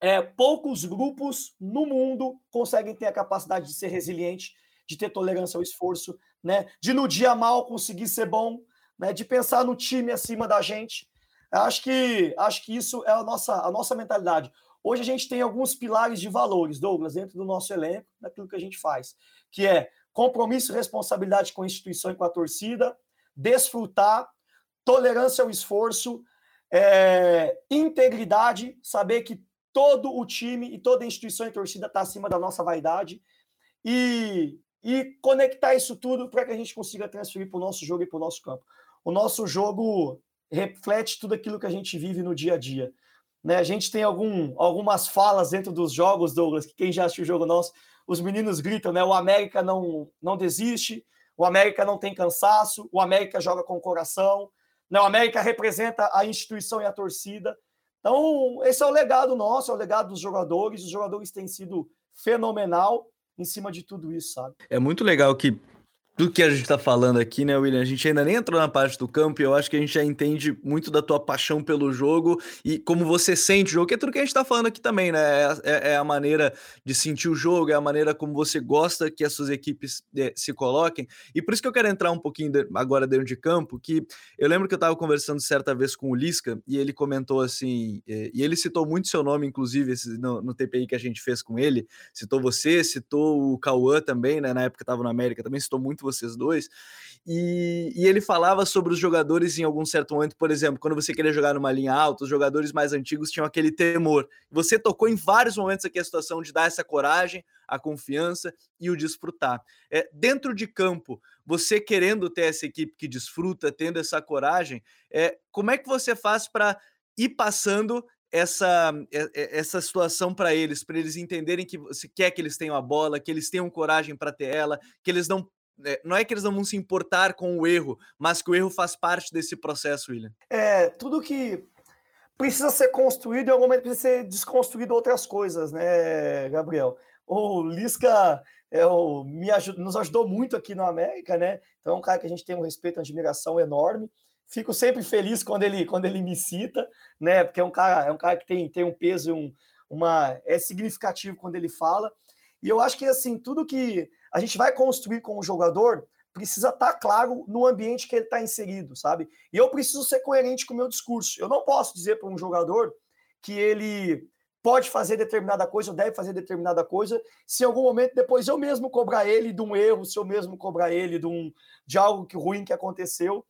É, poucos grupos no mundo conseguem ter a capacidade de ser resiliente, de ter tolerância ao esforço, né? de no dia mal conseguir ser bom, né? de pensar no time acima da gente. Acho que, acho que isso é a nossa, a nossa mentalidade. Hoje a gente tem alguns pilares de valores, Douglas, dentro do nosso elenco, daquilo que a gente faz, que é compromisso e responsabilidade com a instituição e com a torcida, desfrutar, tolerância ao esforço, é, integridade, saber que todo o time e toda a instituição e torcida está acima da nossa vaidade e, e conectar isso tudo para que a gente consiga transferir para o nosso jogo e para o nosso campo. O nosso jogo reflete tudo aquilo que a gente vive no dia a dia. Né? A gente tem algum, algumas falas dentro dos jogos, Douglas, que quem já assistiu o jogo nosso os meninos gritam, né? O América não, não desiste, o América não tem cansaço, o América joga com o coração, né? o América representa a instituição e a torcida. Então, esse é o legado nosso, é o legado dos jogadores. Os jogadores têm sido fenomenal em cima de tudo isso, sabe? É muito legal que do que a gente está falando aqui, né, William? A gente ainda nem entrou na parte do campo e eu acho que a gente já entende muito da tua paixão pelo jogo e como você sente o jogo, que é tudo que a gente está falando aqui também, né? É, é, é, a maneira de sentir o jogo, é a maneira como você gosta que as suas equipes é, se coloquem. E por isso que eu quero entrar um pouquinho de, agora dentro de campo, que eu lembro que eu estava conversando certa vez com o Lisca e ele comentou assim, é, e ele citou muito seu nome, inclusive, esse, no, no, TPI que a gente fez com ele, citou você, citou o Cauã também, né? Na época estava na América, também citou muito vocês dois. E, e, ele falava sobre os jogadores em algum certo momento, por exemplo, quando você queria jogar numa linha alta, os jogadores mais antigos tinham aquele temor. Você tocou em vários momentos aqui a situação de dar essa coragem, a confiança e o desfrutar. É, dentro de campo, você querendo ter essa equipe que desfruta, tendo essa coragem, é, como é que você faz para ir passando essa, essa situação para eles, para eles entenderem que você quer que eles tenham a bola, que eles tenham coragem para ter ela, que eles não é, não é que eles não vão se importar com o erro, mas que o erro faz parte desse processo, William. É, tudo que precisa ser construído, em algum momento precisa ser desconstruído outras coisas, né, Gabriel? o Lisca é, o, me nos ajudou muito aqui no América, né? Então é um cara que a gente tem um respeito, uma admiração enorme. Fico sempre feliz quando ele, quando ele me cita, né? Porque é um cara, é um cara que tem, tem um peso, um, uma é significativo quando ele fala. E eu acho que assim, tudo que a gente vai construir com o jogador precisa estar tá claro no ambiente que ele está inserido, sabe? E eu preciso ser coerente com o meu discurso. Eu não posso dizer para um jogador que ele pode fazer determinada coisa ou deve fazer determinada coisa, se em algum momento depois eu mesmo cobrar ele de um erro, se eu mesmo cobrar ele de, um, de algo que, ruim que aconteceu.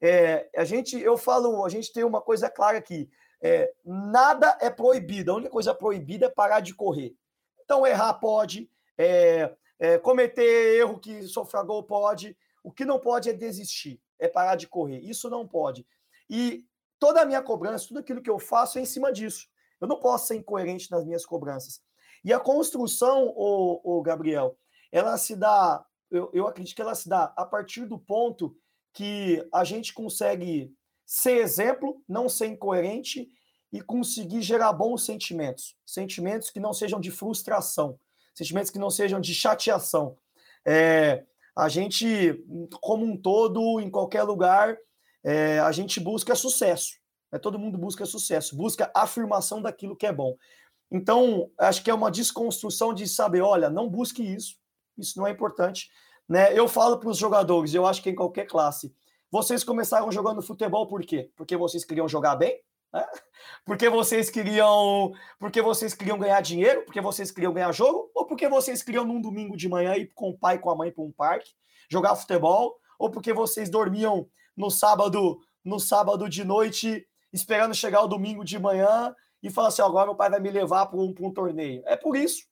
É, a gente, eu falo, a gente tem uma coisa clara aqui: é, nada é proibido, a única coisa proibida é parar de correr. Então, errar pode, é, é cometer erro que sofra gol pode, o que não pode é desistir, é parar de correr. Isso não pode. E toda a minha cobrança, tudo aquilo que eu faço é em cima disso. Eu não posso ser incoerente nas minhas cobranças. E a construção, o Gabriel, ela se dá, eu, eu acredito que ela se dá a partir do ponto que a gente consegue ser exemplo, não ser incoerente e conseguir gerar bons sentimentos. Sentimentos que não sejam de frustração, sentimentos que não sejam de chateação. É, a gente, como um todo, em qualquer lugar, é, a gente busca sucesso. Né? Todo mundo busca sucesso, busca afirmação daquilo que é bom. Então, acho que é uma desconstrução de saber, olha, não busque isso, isso não é importante. Né? Eu falo para os jogadores, eu acho que em qualquer classe, vocês começaram jogando futebol por quê? Porque vocês queriam jogar bem? Porque vocês queriam, porque vocês queriam ganhar dinheiro? Porque vocês queriam ganhar jogo? Ou porque vocês queriam num domingo de manhã ir com o pai e com a mãe para um parque jogar futebol? Ou porque vocês dormiam no sábado, no sábado de noite esperando chegar o domingo de manhã e falar assim: agora meu pai vai me levar para um, um, torneio. É por isso.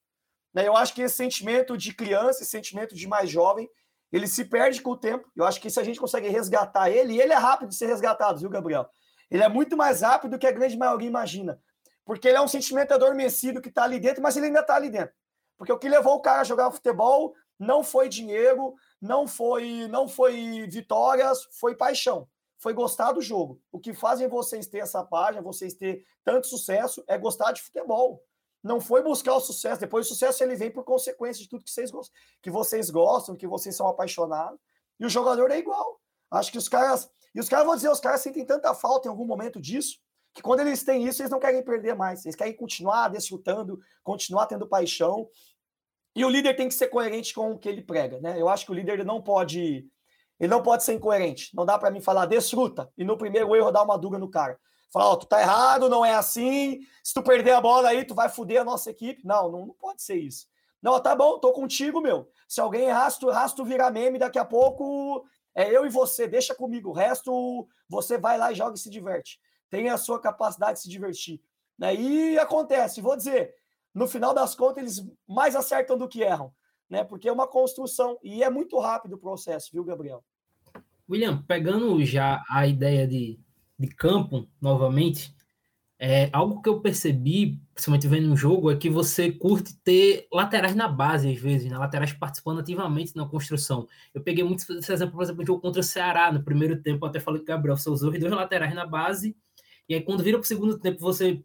Né? Eu acho que esse sentimento de criança, esse sentimento de mais jovem, ele se perde com o tempo. Eu acho que se a gente consegue resgatar ele, e ele é rápido de ser resgatado, viu, Gabriel? Ele é muito mais rápido do que a grande maioria imagina. Porque ele é um sentimento adormecido que está ali dentro, mas ele ainda está ali dentro. Porque o que levou o cara a jogar futebol não foi dinheiro, não foi, não foi vitórias, foi paixão foi gostar do jogo. O que fazem vocês ter essa página, vocês ter tanto sucesso, é gostar de futebol. Não foi buscar o sucesso. Depois o sucesso ele vem por consequência de tudo que vocês que vocês gostam, que vocês são apaixonados. E o jogador é igual. Acho que os caras. E os caras vão dizer, os caras sentem tanta falta em algum momento disso, que quando eles têm isso, eles não querem perder mais. Eles querem continuar desfrutando, continuar tendo paixão. E o líder tem que ser coerente com o que ele prega, né? Eu acho que o líder não pode ele não pode ser incoerente. Não dá para mim falar desfruta e no primeiro erro dar uma dúvida no cara. Falar, ó, oh, tu tá errado, não é assim. Se tu perder a bola aí, tu vai foder a nossa equipe. Não, não, não pode ser isso. Não, tá bom, tô contigo, meu. Se alguém errar, se tu, errar, se tu virar meme, daqui a pouco é eu e você, deixa comigo. O resto, você vai lá e joga e se diverte. Tem a sua capacidade de se divertir. Né? E acontece, vou dizer, no final das contas, eles mais acertam do que erram né? Porque é uma construção e é muito rápido o processo, viu, Gabriel? William, pegando já a ideia de, de campo novamente, é, algo que eu percebi, principalmente vendo no jogo, é que você curte ter laterais na base, às vezes, né? laterais participando ativamente na construção. Eu peguei muito esse exemplo, por exemplo, do jogo contra o Ceará, no primeiro tempo, até falei que Gabriel, você usou os dois laterais na base, e aí quando vira para o segundo tempo, você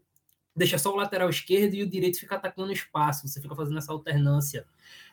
deixa só o lateral esquerdo e o direito fica atacando espaço, você fica fazendo essa alternância.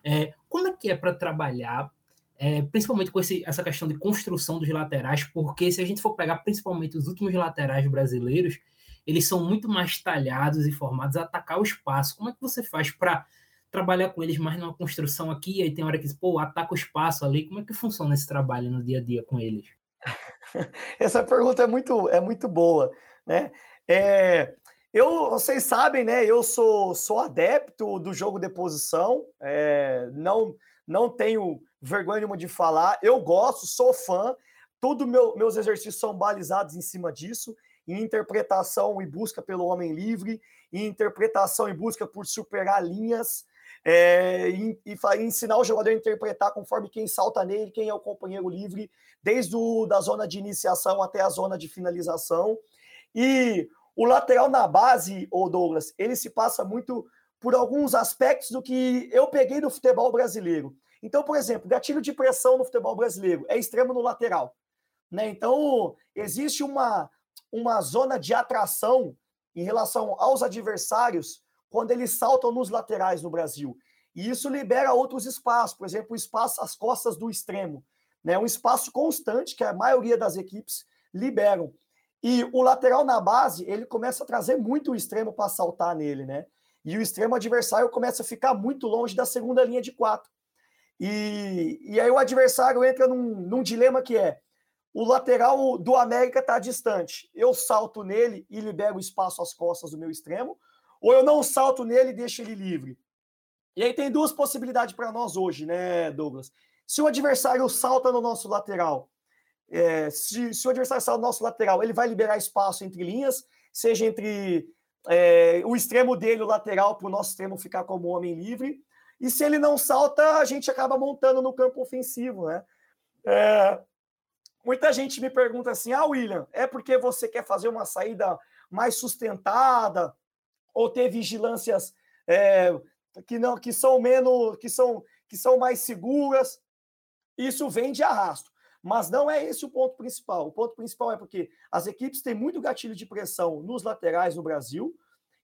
É, como é que é para trabalhar, é, principalmente com esse, essa questão de construção dos laterais, porque se a gente for pegar principalmente os últimos laterais brasileiros, eles são muito mais talhados e formados a atacar o espaço. Como é que você faz para trabalhar com eles mais numa construção aqui, aí tem hora que, pô, ataca o espaço ali, como é que funciona esse trabalho no dia a dia com eles? Essa pergunta é muito, é muito boa, né? É, eu, vocês sabem, né? Eu sou, sou adepto do jogo de posição, é, não, não tenho vergonha nenhuma de falar. Eu gosto, sou fã. Todos meu, meus exercícios são balizados em cima disso, em interpretação e busca pelo homem livre, em interpretação e busca por superar linhas, é, e, e, e, ensinar o jogador a interpretar conforme quem salta nele, quem é o companheiro livre, desde o, da zona de iniciação até a zona de finalização. E o lateral na base, o Douglas, ele se passa muito por alguns aspectos do que eu peguei do futebol brasileiro. Então, por exemplo, gatilho de pressão no futebol brasileiro é extremo no lateral. Né? Então, existe uma, uma zona de atração em relação aos adversários quando eles saltam nos laterais no Brasil. E isso libera outros espaços, por exemplo, o espaço às costas do extremo. Né? Um espaço constante que a maioria das equipes liberam. E o lateral na base, ele começa a trazer muito o extremo para saltar nele, né? E o extremo adversário começa a ficar muito longe da segunda linha de quatro. E, e aí o adversário entra num, num dilema que é o lateral do América está distante. Eu salto nele e libero espaço às costas do meu extremo, ou eu não salto nele e deixo ele livre. E aí tem duas possibilidades para nós hoje, né, Douglas? Se o adversário salta no nosso lateral, é, se, se, o adversário salta no nosso lateral, ele vai liberar espaço entre linhas, seja entre é, o extremo dele, o lateral, para o nosso extremo ficar como homem livre. E se ele não salta, a gente acaba montando no campo ofensivo, né? É, Muita gente me pergunta assim: ah, William, é porque você quer fazer uma saída mais sustentada ou ter vigilâncias é, que não que são menos que são que são mais seguras? Isso vem de arrasto. Mas não é esse o ponto principal. O ponto principal é porque as equipes têm muito gatilho de pressão nos laterais no Brasil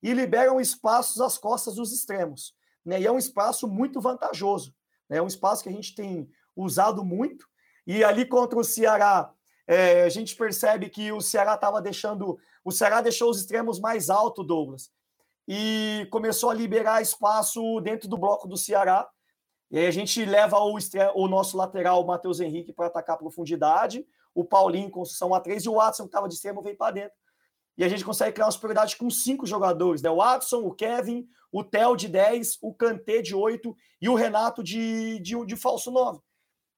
e liberam espaços às costas dos extremos. Né? E é um espaço muito vantajoso. Né? É um espaço que a gente tem usado muito e ali contra o Ceará, é, a gente percebe que o Ceará estava deixando. O Ceará deixou os extremos mais altos, Douglas, e começou a liberar espaço dentro do bloco do Ceará. E aí a gente leva o, o nosso lateral, o Matheus Henrique, para atacar a profundidade, o Paulinho, construção a três, e o Watson, que estava de extremo, vem para dentro. E a gente consegue criar uma superioridade com cinco jogadores, né? O Watson, o Kevin, o Theo de 10, o Kanté de 8 e o Renato de, de, de falso 9.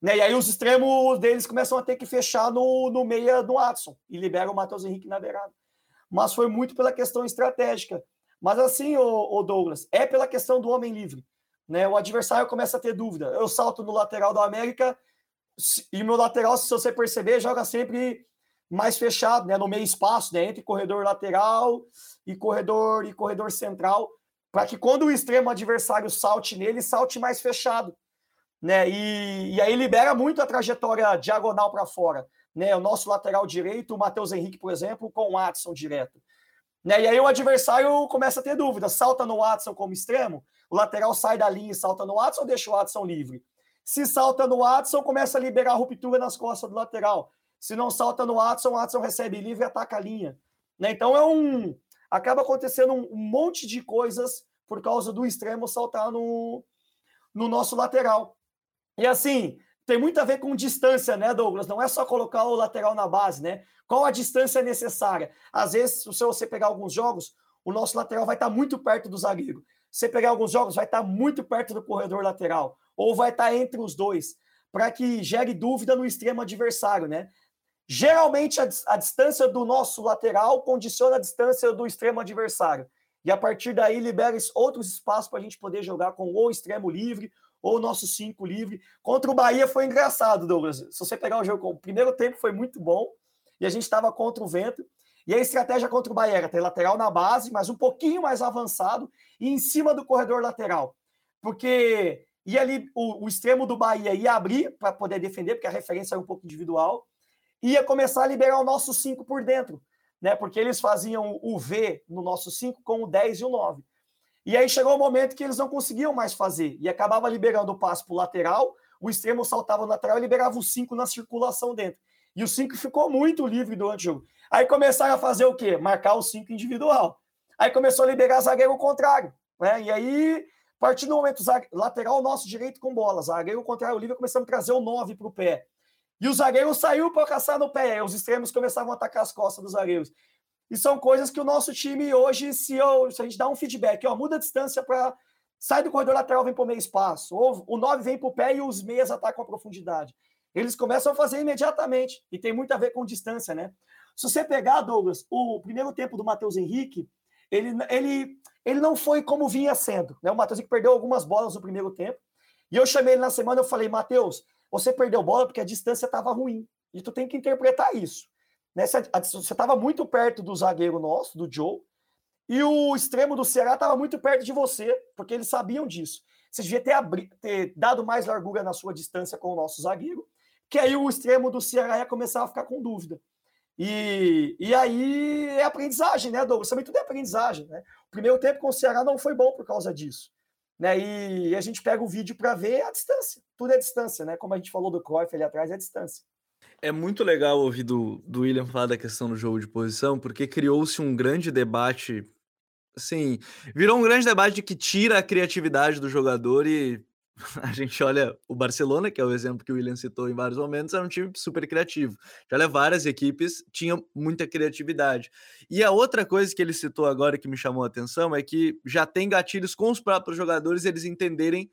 Né? E aí os extremos deles começam a ter que fechar no, no meia do Watson e liberam o Matheus Henrique na beirada. Mas foi muito pela questão estratégica. Mas assim, o, Douglas, é pela questão do homem livre. Né? O adversário começa a ter dúvida. Eu salto no lateral do América e meu lateral, se você perceber, joga sempre mais fechado, né? no meio espaço, né? entre corredor lateral e corredor e corredor central, para que quando o extremo adversário salte nele, salte mais fechado né? E, e aí libera muito a trajetória diagonal para fora, né? O nosso lateral direito, o Matheus Henrique, por exemplo, com o Watson direto. Né? E aí o adversário começa a ter dúvida, salta no Watson como extremo, o lateral sai da linha e salta no Watson ou deixa o Watson livre? Se salta no Watson, começa a liberar a ruptura nas costas do lateral. Se não salta no Watson, o Watson recebe livre e ataca a linha. Né? Então é um. Acaba acontecendo um, monte de coisas por causa do extremo saltar no, no nosso lateral. E assim, tem muito a ver com distância, né, Douglas? Não é só colocar o lateral na base, né? Qual a distância necessária? Às vezes, se você pegar alguns jogos, o nosso lateral vai estar muito perto do zagueiro. Se você pegar alguns jogos, vai estar muito perto do corredor lateral, ou vai estar entre os dois, para que gere dúvida no extremo adversário, né? Geralmente, a, a distância do nosso lateral condiciona a distância do extremo adversário. E a partir daí libera outros espaços para a gente poder jogar com o extremo livre ou o nosso 5 livre. Contra o Bahia foi engraçado, Douglas. Se você pegar o jogo, o primeiro tempo foi muito bom e a gente estava contra o vento. E a estratégia contra o Bahia era ter lateral na base, mas um pouquinho mais avançado e em cima do corredor lateral. Porque ia ali o, o extremo do Bahia ia abrir para poder defender, porque a referência era um pouco individual, ia começar a liberar o nosso 5 por dentro, né? Porque eles faziam o V no nosso 5 com o 10 e o 9. E aí chegou o um momento que eles não conseguiam mais fazer e acabava liberando o passe para o lateral, o extremo saltava no lateral e liberava o 5 na circulação dentro. E o 5 ficou muito livre durante o jogo. Aí começaram a fazer o quê? Marcar o 5 individual. Aí começou a liberar zagueiro contrário. Né? E aí, a partir do momento, lateral nosso direito com bola, zagueiro contrário livre, começamos a trazer o 9 para o pé. E o zagueiro saiu para caçar no pé. Os extremos começavam a atacar as costas dos zagueiros. E são coisas que o nosso time hoje, se, eu, se a gente dá um feedback, ó, muda a distância para. Sai do corredor lateral, vem para o meio espaço. Ou o 9 vem para o pé e os meias atacam a profundidade. Eles começam a fazer imediatamente. E tem muito a ver com distância, né? Se você pegar, Douglas, o primeiro tempo do Matheus Henrique, ele, ele, ele não foi como vinha sendo. Né? O Matheus Henrique perdeu algumas bolas no primeiro tempo. E eu chamei ele na semana e falei, Matheus, você perdeu bola porque a distância estava ruim. E tu tem que interpretar isso. Né? Você estava muito perto do zagueiro nosso, do Joe, e o extremo do Ceará estava muito perto de você, porque eles sabiam disso. Você devia ter, abri ter dado mais largura na sua distância com o nosso zagueiro, que aí o extremo do Ceará ia começar a ficar com dúvida. E, e aí é aprendizagem, né, Douglas? Também tudo é aprendizagem, né? O primeiro tempo com o Ceará não foi bom por causa disso. Né? E, e a gente pega o vídeo para ver a distância. Tudo é distância, né? Como a gente falou do Cruyff ali atrás, é distância. É muito legal ouvir do, do William falar da questão do jogo de posição, porque criou-se um grande debate. Assim, virou um grande debate que tira a criatividade do jogador e a gente olha o Barcelona, que é o exemplo que o William citou em vários momentos, era um time super criativo. Já olha várias equipes, tinham muita criatividade. E a outra coisa que ele citou agora que me chamou a atenção é que já tem gatilhos com os próprios jogadores eles entenderem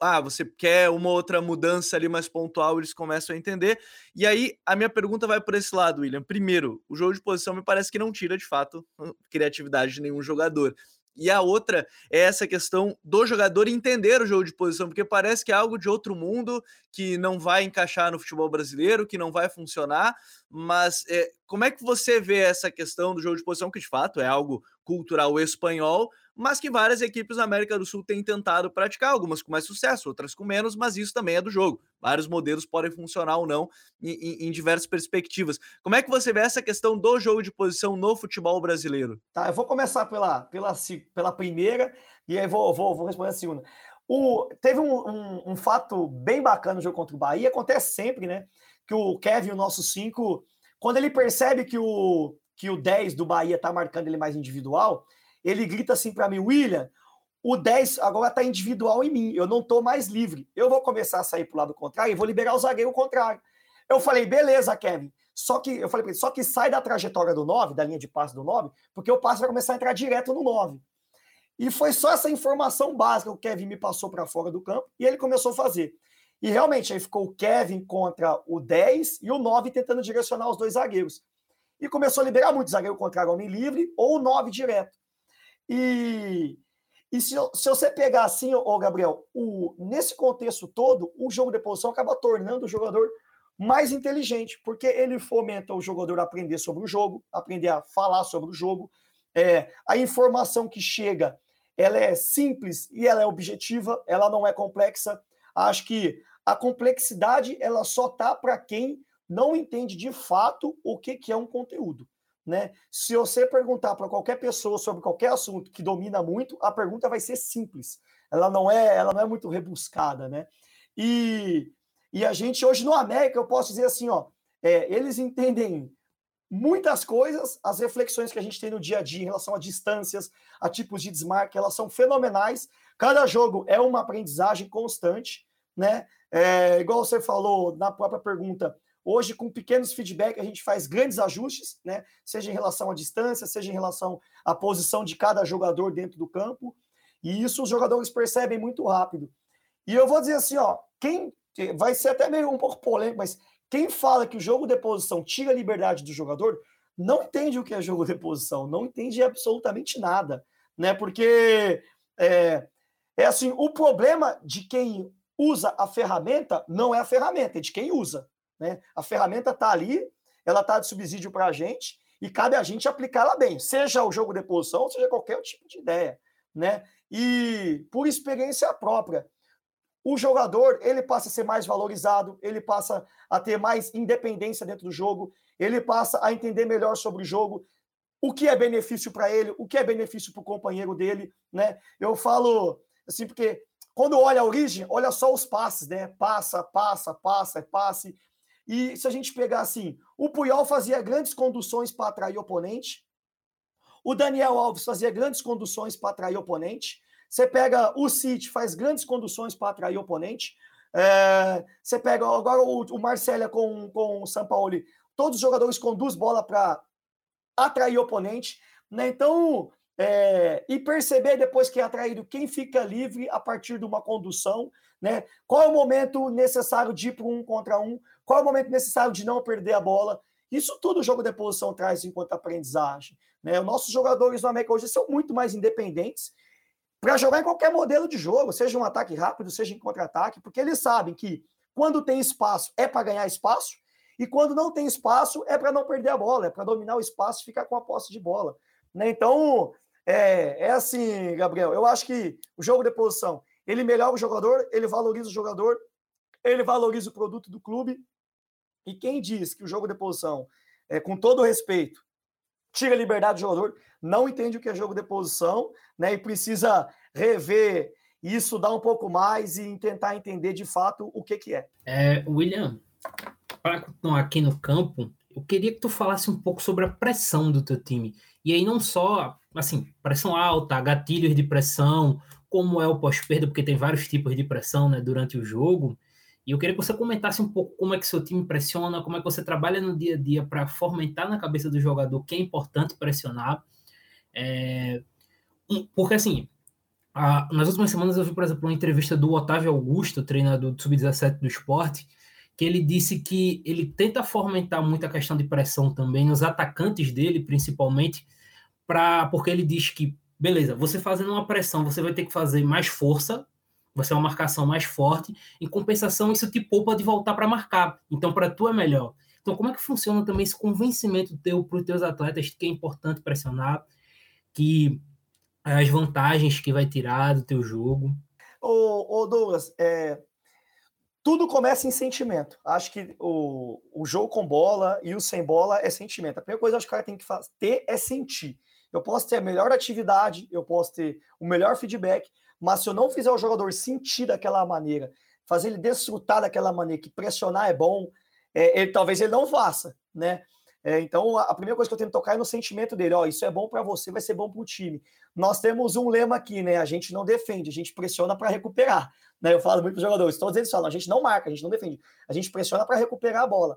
ah, você quer uma outra mudança ali mais pontual, eles começam a entender. E aí a minha pergunta vai por esse lado, William. Primeiro, o jogo de posição me parece que não tira de fato criatividade de nenhum jogador. E a outra é essa questão do jogador entender o jogo de posição, porque parece que é algo de outro mundo que não vai encaixar no futebol brasileiro, que não vai funcionar. Mas é, como é que você vê essa questão do jogo de posição, que de fato é algo cultural espanhol, mas que várias equipes da América do Sul têm tentado praticar, algumas com mais sucesso, outras com menos, mas isso também é do jogo. Vários modelos podem funcionar ou não em, em, em, diversas perspectivas. Como é que você vê essa questão do jogo de posição no futebol brasileiro? Tá, eu vou começar pela, pela, pela primeira e aí vou, vou, vou responder a segunda. O, teve um, um, um, fato bem bacana no jogo contra o Bahia, acontece sempre, né? Que o Kevin, o nosso 5, quando ele percebe que o, que o 10 do Bahia tá marcando ele mais individual, ele grita assim para mim, William, o 10 agora está individual em mim, eu não estou mais livre. Eu vou começar a sair para o lado contrário e vou liberar o zagueiro contrário. Eu falei, beleza, Kevin. Só que eu falei para ele, só que sai da trajetória do 9, da linha de passe do 9, porque o passe vai começar a entrar direto no 9. E foi só essa informação básica que o Kevin me passou para fora do campo e ele começou a fazer. E realmente aí ficou o Kevin contra o 10 e o 9 tentando direcionar os dois zagueiros. E começou a liberar muito zagueiro contrário homem livre ou o 9 direto. E, e se, se você pegar assim, ô Gabriel, o, nesse contexto todo, o jogo de posição acaba tornando o jogador mais inteligente, porque ele fomenta o jogador a aprender sobre o jogo, aprender a falar sobre o jogo. É, a informação que chega, ela é simples e ela é objetiva, ela não é complexa. Acho que a complexidade ela só tá para quem não entende de fato o que, que é um conteúdo. Né? Se você perguntar para qualquer pessoa sobre qualquer assunto que domina muito, a pergunta vai ser simples. Ela não é, ela não é muito rebuscada, né? E, e a gente hoje no América, eu posso dizer assim, ó, é, eles entendem muitas coisas, as reflexões que a gente tem no dia a dia em relação a distâncias, a tipos de desmarque, elas são fenomenais. Cada jogo é uma aprendizagem constante, né? É, igual você falou na própria pergunta, Hoje, com pequenos feedbacks, a gente faz grandes ajustes, né? seja em relação à distância, seja em relação à posição de cada jogador dentro do campo. E isso os jogadores percebem muito rápido. E eu vou dizer assim, ó, quem vai ser até meio um pouco polêmico, mas quem fala que o jogo de posição tira a liberdade do jogador, não entende o que é jogo de posição, não entende absolutamente nada, né? Porque é, é assim, o problema de quem usa a ferramenta não é a ferramenta, é de quem usa. Né? A ferramenta está ali, ela está de subsídio para a gente e cabe a gente aplicá-la bem, seja o jogo de posição, seja qualquer tipo de ideia. Né? E por experiência própria, o jogador ele passa a ser mais valorizado, ele passa a ter mais independência dentro do jogo, ele passa a entender melhor sobre o jogo, o que é benefício para ele, o que é benefício para o companheiro dele, né? Eu falo assim porque quando olha a origem, olha só os passes, né? Passa, passa, passa, passe. E se a gente pegar assim, o Puyol fazia grandes conduções para atrair oponente, o Daniel Alves fazia grandes conduções para atrair oponente, você pega o City, faz grandes conduções para atrair oponente, é, você pega agora o, o Marcelo com, com o São Paulo, todos os jogadores conduzem bola para atrair oponente, né? Então, é, e perceber depois que é atraído quem fica livre a partir de uma condução, né? Qual é o momento necessário de ir para um contra um? Qual é o momento necessário de não perder a bola? Isso tudo o jogo de posição traz enquanto aprendizagem. Né? Os nossos jogadores no América hoje são muito mais independentes para jogar em qualquer modelo de jogo, seja um ataque rápido, seja em contra-ataque, porque eles sabem que quando tem espaço é para ganhar espaço e quando não tem espaço é para não perder a bola, é para dominar o espaço e ficar com a posse de bola. Né? Então, é, é assim, Gabriel, eu acho que o jogo de posição, ele melhora o jogador, ele valoriza o jogador, ele valoriza o produto do clube e quem diz que o jogo de posição, é, com todo respeito, tira a liberdade do jogador, não entende o que é jogo de posição, né? E precisa rever e estudar um pouco mais e tentar entender de fato o que, que é. é William, para continuar aqui no campo, eu queria que tu falasse um pouco sobre a pressão do teu time. E aí não só, assim, pressão alta, gatilhos de pressão, como é o pós-perda, porque tem vários tipos de pressão né, durante o jogo. E eu queria que você comentasse um pouco como é que seu time pressiona, como é que você trabalha no dia a dia para fomentar na cabeça do jogador que é importante pressionar. É... Porque, assim, a... nas últimas semanas eu vi, por exemplo, uma entrevista do Otávio Augusto, treinador do Sub-17 do esporte, que ele disse que ele tenta fomentar muito a questão de pressão também nos atacantes dele, principalmente, pra... porque ele diz que beleza, você fazendo uma pressão, você vai ter que fazer mais força, vai ser uma marcação mais forte, em compensação, isso te poupa de voltar para marcar. Então, para tu é melhor. Então, como é que funciona também esse convencimento teu para os teus atletas que é importante pressionar, que as vantagens que vai tirar do teu jogo? Ô, ô Douglas, é, tudo começa em sentimento. Acho que o, o jogo com bola e o sem bola é sentimento. A primeira coisa que o cara tem que fazer, ter é sentir. Eu posso ter a melhor atividade, eu posso ter o melhor feedback, mas se eu não fizer o jogador sentir daquela maneira, fazer ele desfrutar daquela maneira, que pressionar é bom, é, ele, talvez ele não faça, né? É, então, a, primeira coisa que eu tenho que tocar é no sentimento dele. Ó, isso é bom para você, vai ser bom para o time. Nós temos um lema aqui, né? A gente não defende, a gente pressiona para recuperar. Né? Eu falo muito para os jogadores, todos eles falam, a gente não marca, a gente não defende, a gente pressiona para recuperar a bola.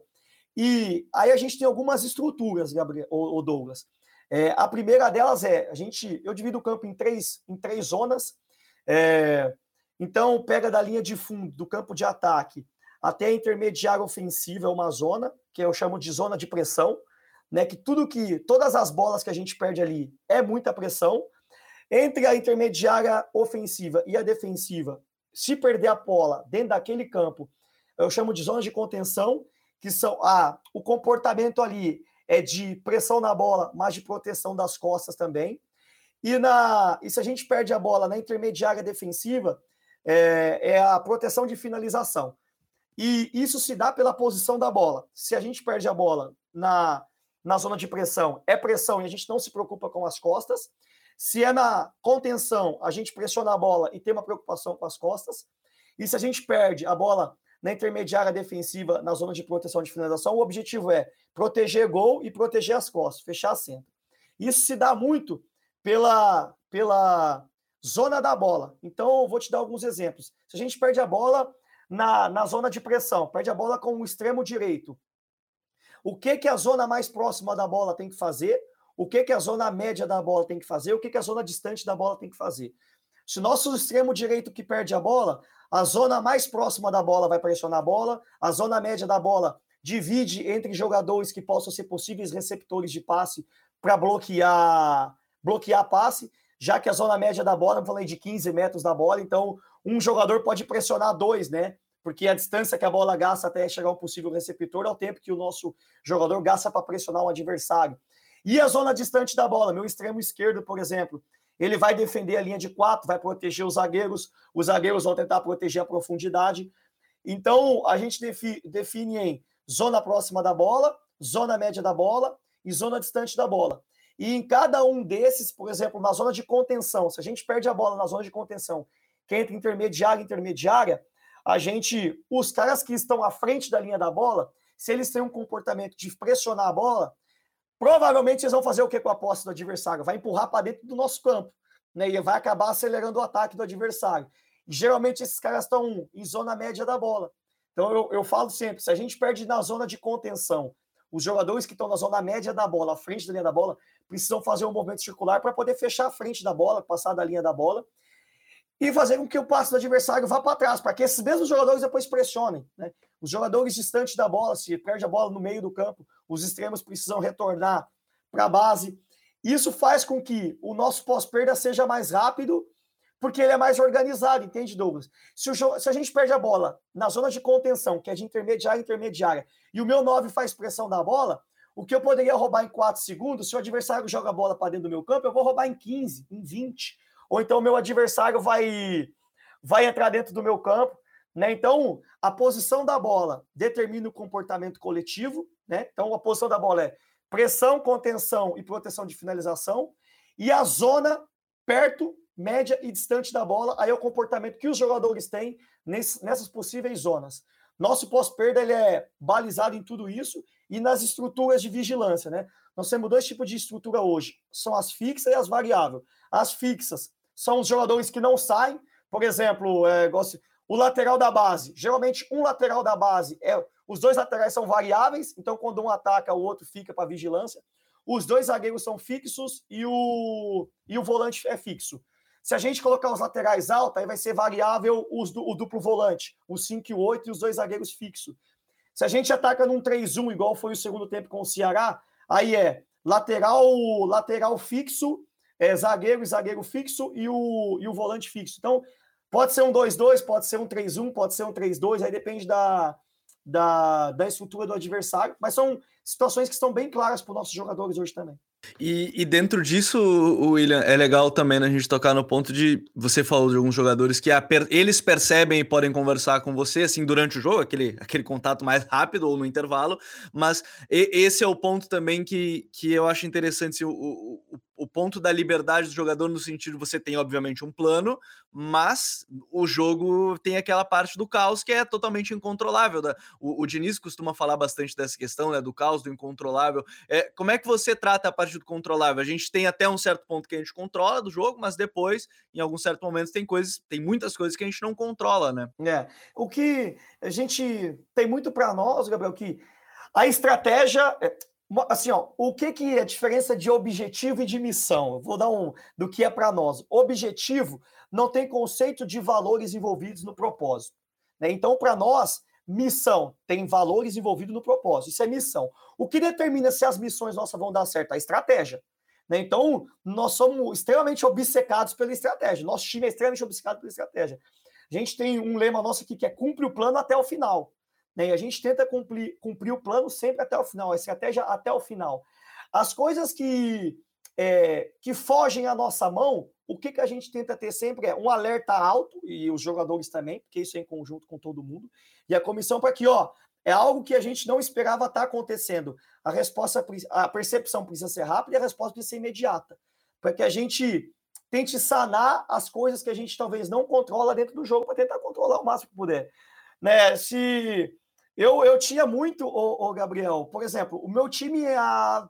E aí a gente tem algumas estruturas, Gabriel, ou Douglas. É, a primeira delas é, a gente, eu divido o campo em três, em três zonas. É, então, pega da linha de fundo do campo de ataque até a intermediária ofensiva, é uma zona, que eu chamo de zona de pressão, né? Que tudo que, todas as bolas que a gente perde ali é muita pressão. Entre a intermediária ofensiva e a defensiva, se perder a bola dentro daquele campo, eu chamo de zona de contenção, que são ah, o comportamento ali é de pressão na bola, mas de proteção das costas também. E, na, e se a gente perde a bola na intermediária defensiva, é, é a proteção de finalização. E isso se dá pela posição da bola. Se a gente perde a bola na, na zona de pressão, é pressão e a gente não se preocupa com as costas. Se é na contenção, a gente pressiona a bola e tem uma preocupação com as costas. E se a gente perde a bola na intermediária defensiva, na zona de proteção de finalização, o objetivo é proteger gol e proteger as costas, fechar a centro. Isso se dá muito pela, pela zona da bola. Então, eu vou te dar alguns exemplos. Se a gente perde a bola na, na zona de pressão, perde a bola com o extremo direito, o que, que a zona mais próxima da bola tem que fazer? O que, que a zona média da bola tem que fazer? O que, que a zona distante da bola tem que fazer? Se o nosso extremo direito que perde a bola, a zona mais próxima da bola vai pressionar a bola, a zona média da bola divide entre jogadores que possam ser possíveis receptores de passe para bloquear bloquear passe, já que a zona média da bola, eu falei de 15 metros da bola, então um jogador pode pressionar dois, né? Porque a distância que a bola gasta até chegar ao possível receptor é o tempo que o nosso jogador gasta para pressionar o adversário. E a zona distante da bola, meu extremo esquerdo, por exemplo, ele vai defender a linha de quatro, vai proteger os zagueiros, os zagueiros vão tentar proteger a profundidade. Então, a gente define em zona próxima da bola, zona média da bola e zona distante da bola. E em cada um desses, por exemplo, na zona de contenção, se a gente perde a bola na zona de contenção, que é entre intermediária e intermediária, a gente, os caras que estão à frente da linha da bola, se eles têm um comportamento de pressionar a bola, provavelmente eles vão fazer o que com a posse do adversário? Vai empurrar para dentro do nosso campo, né? E vai acabar acelerando o ataque do adversário. Geralmente esses caras estão em zona média da bola. Então eu, eu falo sempre, se a gente perde na zona de contenção, os jogadores que estão na zona média da bola, à frente da linha da bola, precisam fazer um movimento circular para poder fechar a frente da bola, passar da linha da bola e fazer com que o passe do adversário vá para trás, para que esses mesmos jogadores depois pressionem. Né? Os jogadores distantes da bola, se perde a bola no meio do campo, os extremos precisam retornar para a base. Isso faz com que o nosso pós-perda seja mais rápido, porque ele é mais organizado, entende, Douglas? Se, o, se, a gente perde a bola na zona de contenção, que é de intermediária a intermediária, e o meu 9 faz pressão da bola, o que eu poderia roubar em 4 segundos, se o adversário joga a bola para dentro do meu campo, eu vou roubar em 15, em 20 ou então meu adversário vai, vai entrar dentro do meu campo. Né? Então, a posição da bola determina o comportamento coletivo. Né? Então, a posição da bola é pressão, contenção e proteção de finalização. E a zona perto média e distante da bola. Aí é o comportamento que os jogadores têm nessas possíveis zonas. Nosso pós-perda ele é balizado em tudo isso e nas estruturas de vigilância, né? Nós temos dois tipos de estrutura hoje, são as fixas e as variáveis. As fixas são os jogadores que não saem, por exemplo, é, o lateral da base. Geralmente um lateral da base é, os dois laterais são variáveis, então quando um ataca, o outro fica para vigilância. Os dois zagueiros são fixos e o, e o volante é fixo. Se a gente colocar os laterais altos, aí vai ser variável os, o duplo volante, o 5 e o 8 e os dois zagueiros fixos. Se a gente ataca num 3-1, igual foi o segundo tempo com o Ceará, aí é lateral lateral fixo, é, zagueiro e zagueiro fixo e o, e o volante fixo. Então, pode ser um 2-2, pode ser um 3-1, pode ser um 3-2, aí depende da, da, da estrutura do adversário, mas são situações que estão bem claras para os nossos jogadores hoje também. E, e, dentro disso, William, é legal também né, a gente tocar no ponto de você falou de alguns jogadores que a, eles percebem e podem conversar com você assim durante o jogo, aquele, aquele contato mais rápido ou no intervalo, mas e, esse é o ponto também que, que eu acho interessante. O, o, o ponto da liberdade do jogador no sentido você tem obviamente um plano, mas o jogo tem aquela parte do caos que é totalmente incontrolável. Né? O, o Diniz costuma falar bastante dessa questão, né, do caos, do incontrolável. É, como é que você trata a parte do controlável? A gente tem até um certo ponto que a gente controla do jogo, mas depois, em alguns certos momentos, tem coisas, tem muitas coisas que a gente não controla, né? É. O que a gente tem muito para nós, Gabriel, que a estratégia, é, assim, ó, o que, que é a diferença de objetivo e de missão? Eu vou dar um do que é para nós. Objetivo não tem conceito de valores envolvidos no propósito. Né? Então, para nós, missão tem valores envolvidos no propósito. Isso é missão. O que determina se as missões nossas vão dar certo? A estratégia. Né? Então, nós somos extremamente obcecados pela estratégia. Nosso time é extremamente obcecado pela estratégia. A gente tem um lema nosso aqui que é cumpre o plano até o final. Né? E a gente tenta cumprir, cumprir o plano sempre até o final, a estratégia até o final. As coisas que, é, que fogem à nossa mão, o que, que a gente tenta ter sempre é um alerta alto, e os jogadores também, porque isso é em conjunto com todo mundo, e a comissão para que, ó, é algo que a gente não esperava estar tá acontecendo. A resposta, a percepção precisa ser rápida e a resposta precisa ser imediata, para que a gente tente sanar as coisas que a gente talvez não controla dentro do jogo para tentar controlar o máximo que puder. Né? Se eu, eu tinha muito, o, Gabriel, por exemplo, o meu time há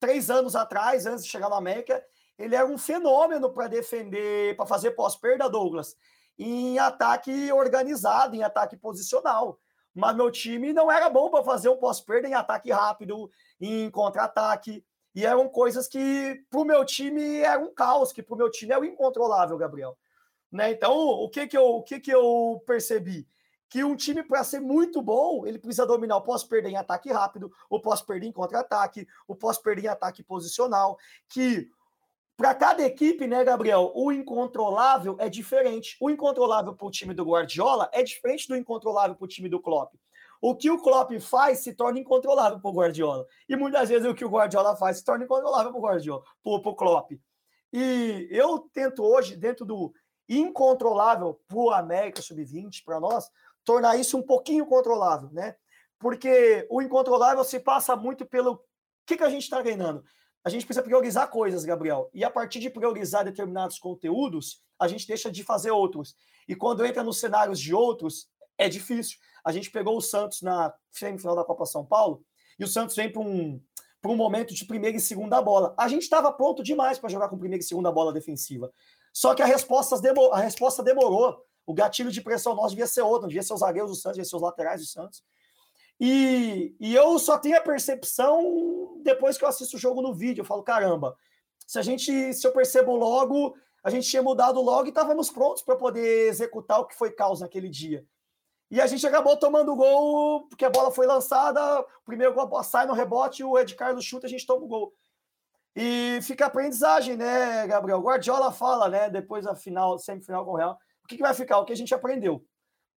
três anos atrás, antes de chegar no América, ele era um fenômeno para defender, para fazer pós-perda, Douglas, em ataque organizado, em ataque posicional. Mas meu time não era bom para fazer um pós-perda em ataque rápido, em contra-ataque. E eram coisas que para o meu time era um caos, que para o meu time é o incontrolável, Gabriel. Né? Então, o que, que, eu, o que, que eu percebi? Que um time, para ser muito bom, ele precisa dominar o pós-perder em ataque rápido, o pós-perder em contra-ataque, o pós-perder em ataque posicional, que para cada equipe, né, Gabriel, o incontrolável é diferente. O incontrolável para o time do Guardiola é diferente do incontrolável para o time do Klopp. O que o Klopp faz se torna incontrolável para o Guardiola. E muitas vezes o que o Guardiola faz se torna incontrolável para o Guardiola, para o Klopp. E eu tento hoje, dentro do incontrolável para o América Sub-20, para nós, tornar isso um pouquinho controlável, né? Porque o incontrolável se passa muito pelo que, que a gente está treinando. A gente precisa priorizar coisas, Gabriel. E a partir de priorizar determinados conteúdos, a gente deixa de fazer outros. E quando entra nos cenários de outros, é difícil. A gente pegou o Santos na semifinal da Copa São Paulo e o Santos vem para um, para um momento de primeira e segunda bola. A gente estava pronto demais para jogar com primeira e segunda bola defensiva. Só que a resposta, a resposta demorou. O gatilho de pressão nosso devia ser outro, devia ser os zagueiros do Santos, devia ser os laterais do Santos. E, e eu só tenho a percepção depois que eu assisto o jogo no vídeo. Eu falo, caramba, se a gente, se eu percebo logo, a gente tinha mudado logo e estávamos prontos para poder executar o que foi causa naquele dia. E a gente acabou tomando o gol, porque a bola foi lançada, o primeiro gol sai no rebote, o Ed Carlos chuta, a gente toma o gol. E fica aprendizagem, né, Gabriel? Guardiola fala, né, depois da final, semifinal com o Real, o que, que vai ficar? O que a gente aprendeu.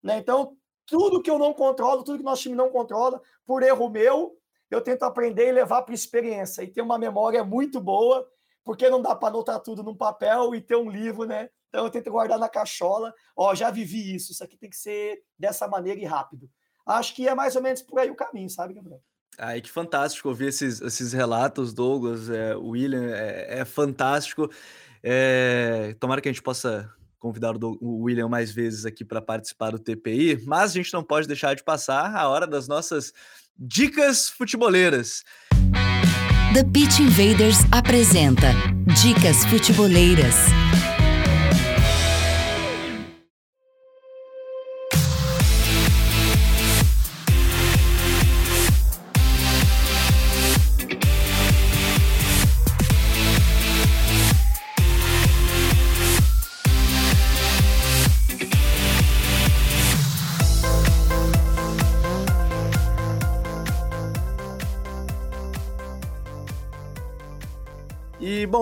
Né? Então, tudo que eu não controlo, tudo que nosso time não controla, por erro meu, eu tento aprender e levar para experiência. E ter uma memória muito boa, porque não dá para anotar tudo num papel e ter um livro, né? Então eu tento guardar na cachola. Ó, já vivi isso, isso aqui tem que ser dessa maneira e rápido. Acho que é mais ou menos por aí o caminho, sabe, Gabriel? Ai, que fantástico ouvir esses, esses relatos, Douglas, é, William, é, é fantástico. É, tomara que a gente possa convidar o William mais vezes aqui para participar do TPI, mas a gente não pode deixar de passar a hora das nossas dicas futeboleiras. The Pitch Invaders apresenta Dicas Futeboleiras.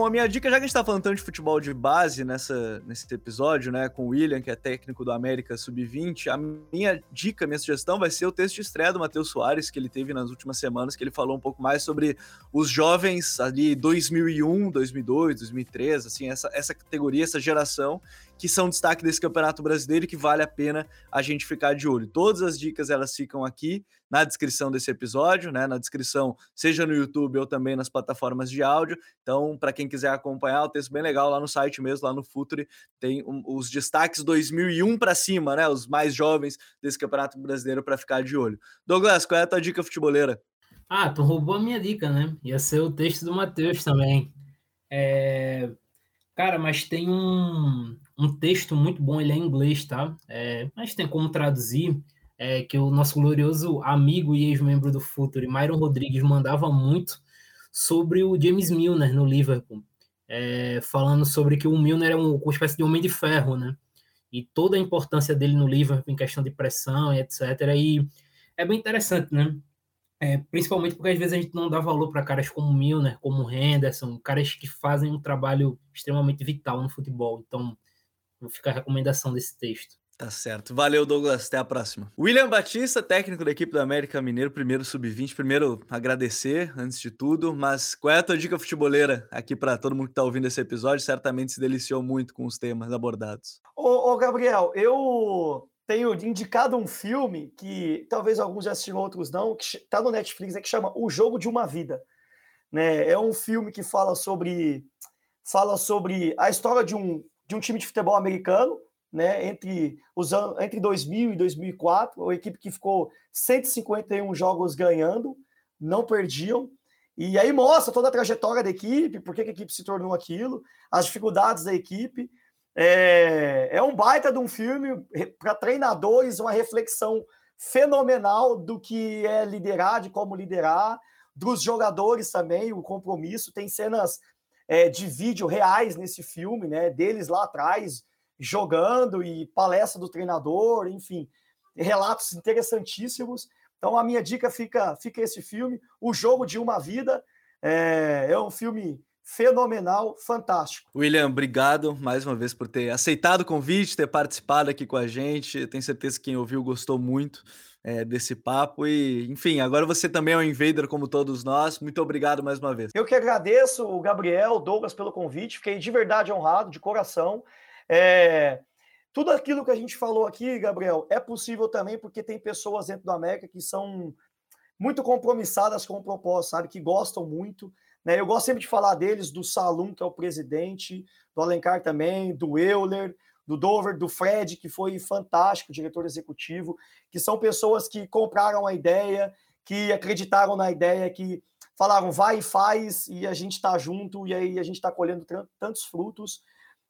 A minha dica, já que a gente tá falando tanto de futebol de base nessa, nesse episódio, né, com o William, que é técnico do América Sub-20, a minha dica, minha sugestão vai ser o texto de estreia do Matheus Soares, que ele teve nas últimas semanas, que ele falou um pouco mais sobre os jovens ali 2001, 2002, 2003, assim, essa, essa categoria, essa geração que são destaque desse Campeonato Brasileiro e que vale a pena a gente ficar de olho. Todas as dicas elas ficam aqui na descrição desse episódio, né? Na descrição, seja no YouTube ou também nas plataformas de áudio. Então, para quem quiser acompanhar, o texto bem legal lá no site mesmo, lá no Futre, tem um, os destaques 2001 para cima, né? Os mais jovens desse Campeonato Brasileiro para ficar de olho. Douglas, qual é a tua dica futeboleira? Ah, tu roubou a minha dica, né? Ia ser o texto do Matheus também. É... Cara, mas tem um, um texto muito bom, ele é em inglês, tá? É, mas tem como traduzir, é, que o nosso glorioso amigo e ex-membro do Futuro, Myron Rodrigues, mandava muito sobre o James Milner no Liverpool, é, falando sobre que o Milner é um, uma espécie de homem de ferro, né? E toda a importância dele no Liverpool em questão de pressão e etc. E é bem interessante, né? É, principalmente porque às vezes a gente não dá valor para caras como Milner, como Henderson, caras que fazem um trabalho extremamente vital no futebol. Então, vou ficar a recomendação desse texto. Tá certo. Valeu, Douglas. Até a próxima. William Batista, técnico da equipe do América Mineiro, primeiro sub-20. Primeiro, agradecer antes de tudo, mas qual é a tua dica futeboleira aqui para todo mundo que está ouvindo esse episódio? Certamente se deliciou muito com os temas abordados. Ô, ô Gabriel, eu tenho indicado um filme que talvez alguns já assistiram, outros não, que está no Netflix, é que chama O Jogo de uma Vida. Né? É um filme que fala sobre fala sobre a história de um, de um time de futebol americano, né, entre os anos entre 2000 e 2004, uma equipe que ficou 151 jogos ganhando, não perdiam. E aí mostra toda a trajetória da equipe, por que a equipe se tornou aquilo, as dificuldades da equipe. É, é um baita de um filme para treinadores, uma reflexão fenomenal do que é liderar, de como liderar, dos jogadores também, o compromisso. Tem cenas é, de vídeo reais nesse filme, né? Deles lá atrás jogando e palestra do treinador, enfim, relatos interessantíssimos. Então a minha dica fica, fica esse filme, O Jogo de uma Vida. É, é um filme fenomenal, fantástico. William, obrigado mais uma vez por ter aceitado o convite, ter participado aqui com a gente. Tenho certeza que quem ouviu gostou muito é, desse papo. E, enfim, agora você também é um invader como todos nós. Muito obrigado mais uma vez. Eu que agradeço o Gabriel, o Douglas pelo convite. Fiquei de verdade honrado, de coração. É, tudo aquilo que a gente falou aqui, Gabriel, é possível também porque tem pessoas dentro do América que são muito compromissadas com o propósito, sabe? Que gostam muito. Né? Eu gosto sempre de falar deles, do Salum, que é o presidente, do Alencar também, do Euler, do Dover, do Fred, que foi fantástico, diretor executivo, que são pessoas que compraram a ideia, que acreditaram na ideia, que falaram vai e faz, e a gente está junto, e aí a gente está colhendo tantos frutos.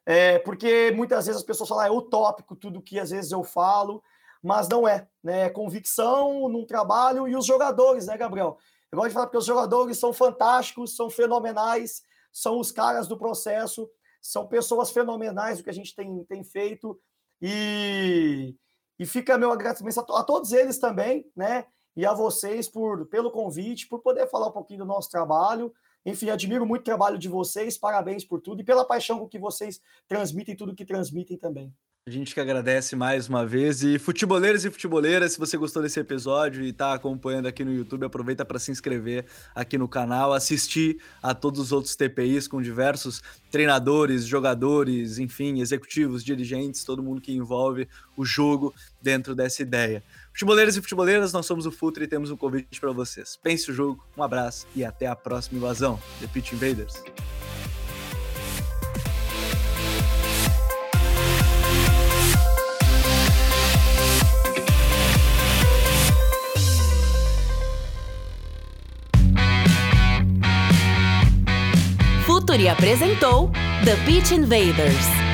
É, porque muitas vezes as pessoas falam, ah, é utópico tudo que às vezes eu falo, mas não é, né? É convicção num trabalho e os jogadores, né, Gabriel? Eu gosto de falar porque os jogadores são fantásticos, são fenomenais, são os caras do processo, são pessoas fenomenais do que a gente tem, tem feito. E, e fica meu agradecimento a, a todos eles também, né? E a vocês por, pelo convite, por poder falar um pouquinho do nosso trabalho. Enfim, admiro muito o trabalho de vocês, parabéns por tudo e pela paixão com que vocês transmitem tudo que transmitem também. A gente que agradece mais uma vez. E futeboleiros e futeboleiras, se você gostou desse episódio e está acompanhando aqui no YouTube, aproveita para se inscrever aqui no canal, assistir a todos os outros TPIs com diversos treinadores, jogadores, enfim, executivos, dirigentes, todo mundo que envolve o jogo dentro dessa ideia. Futeboleiros e futeboleiras, nós somos o Futre e temos um convite para vocês. Pense o jogo, um abraço e até a próxima invasão. The Pitch Invaders. Yuri apresentou The Pitch Invaders.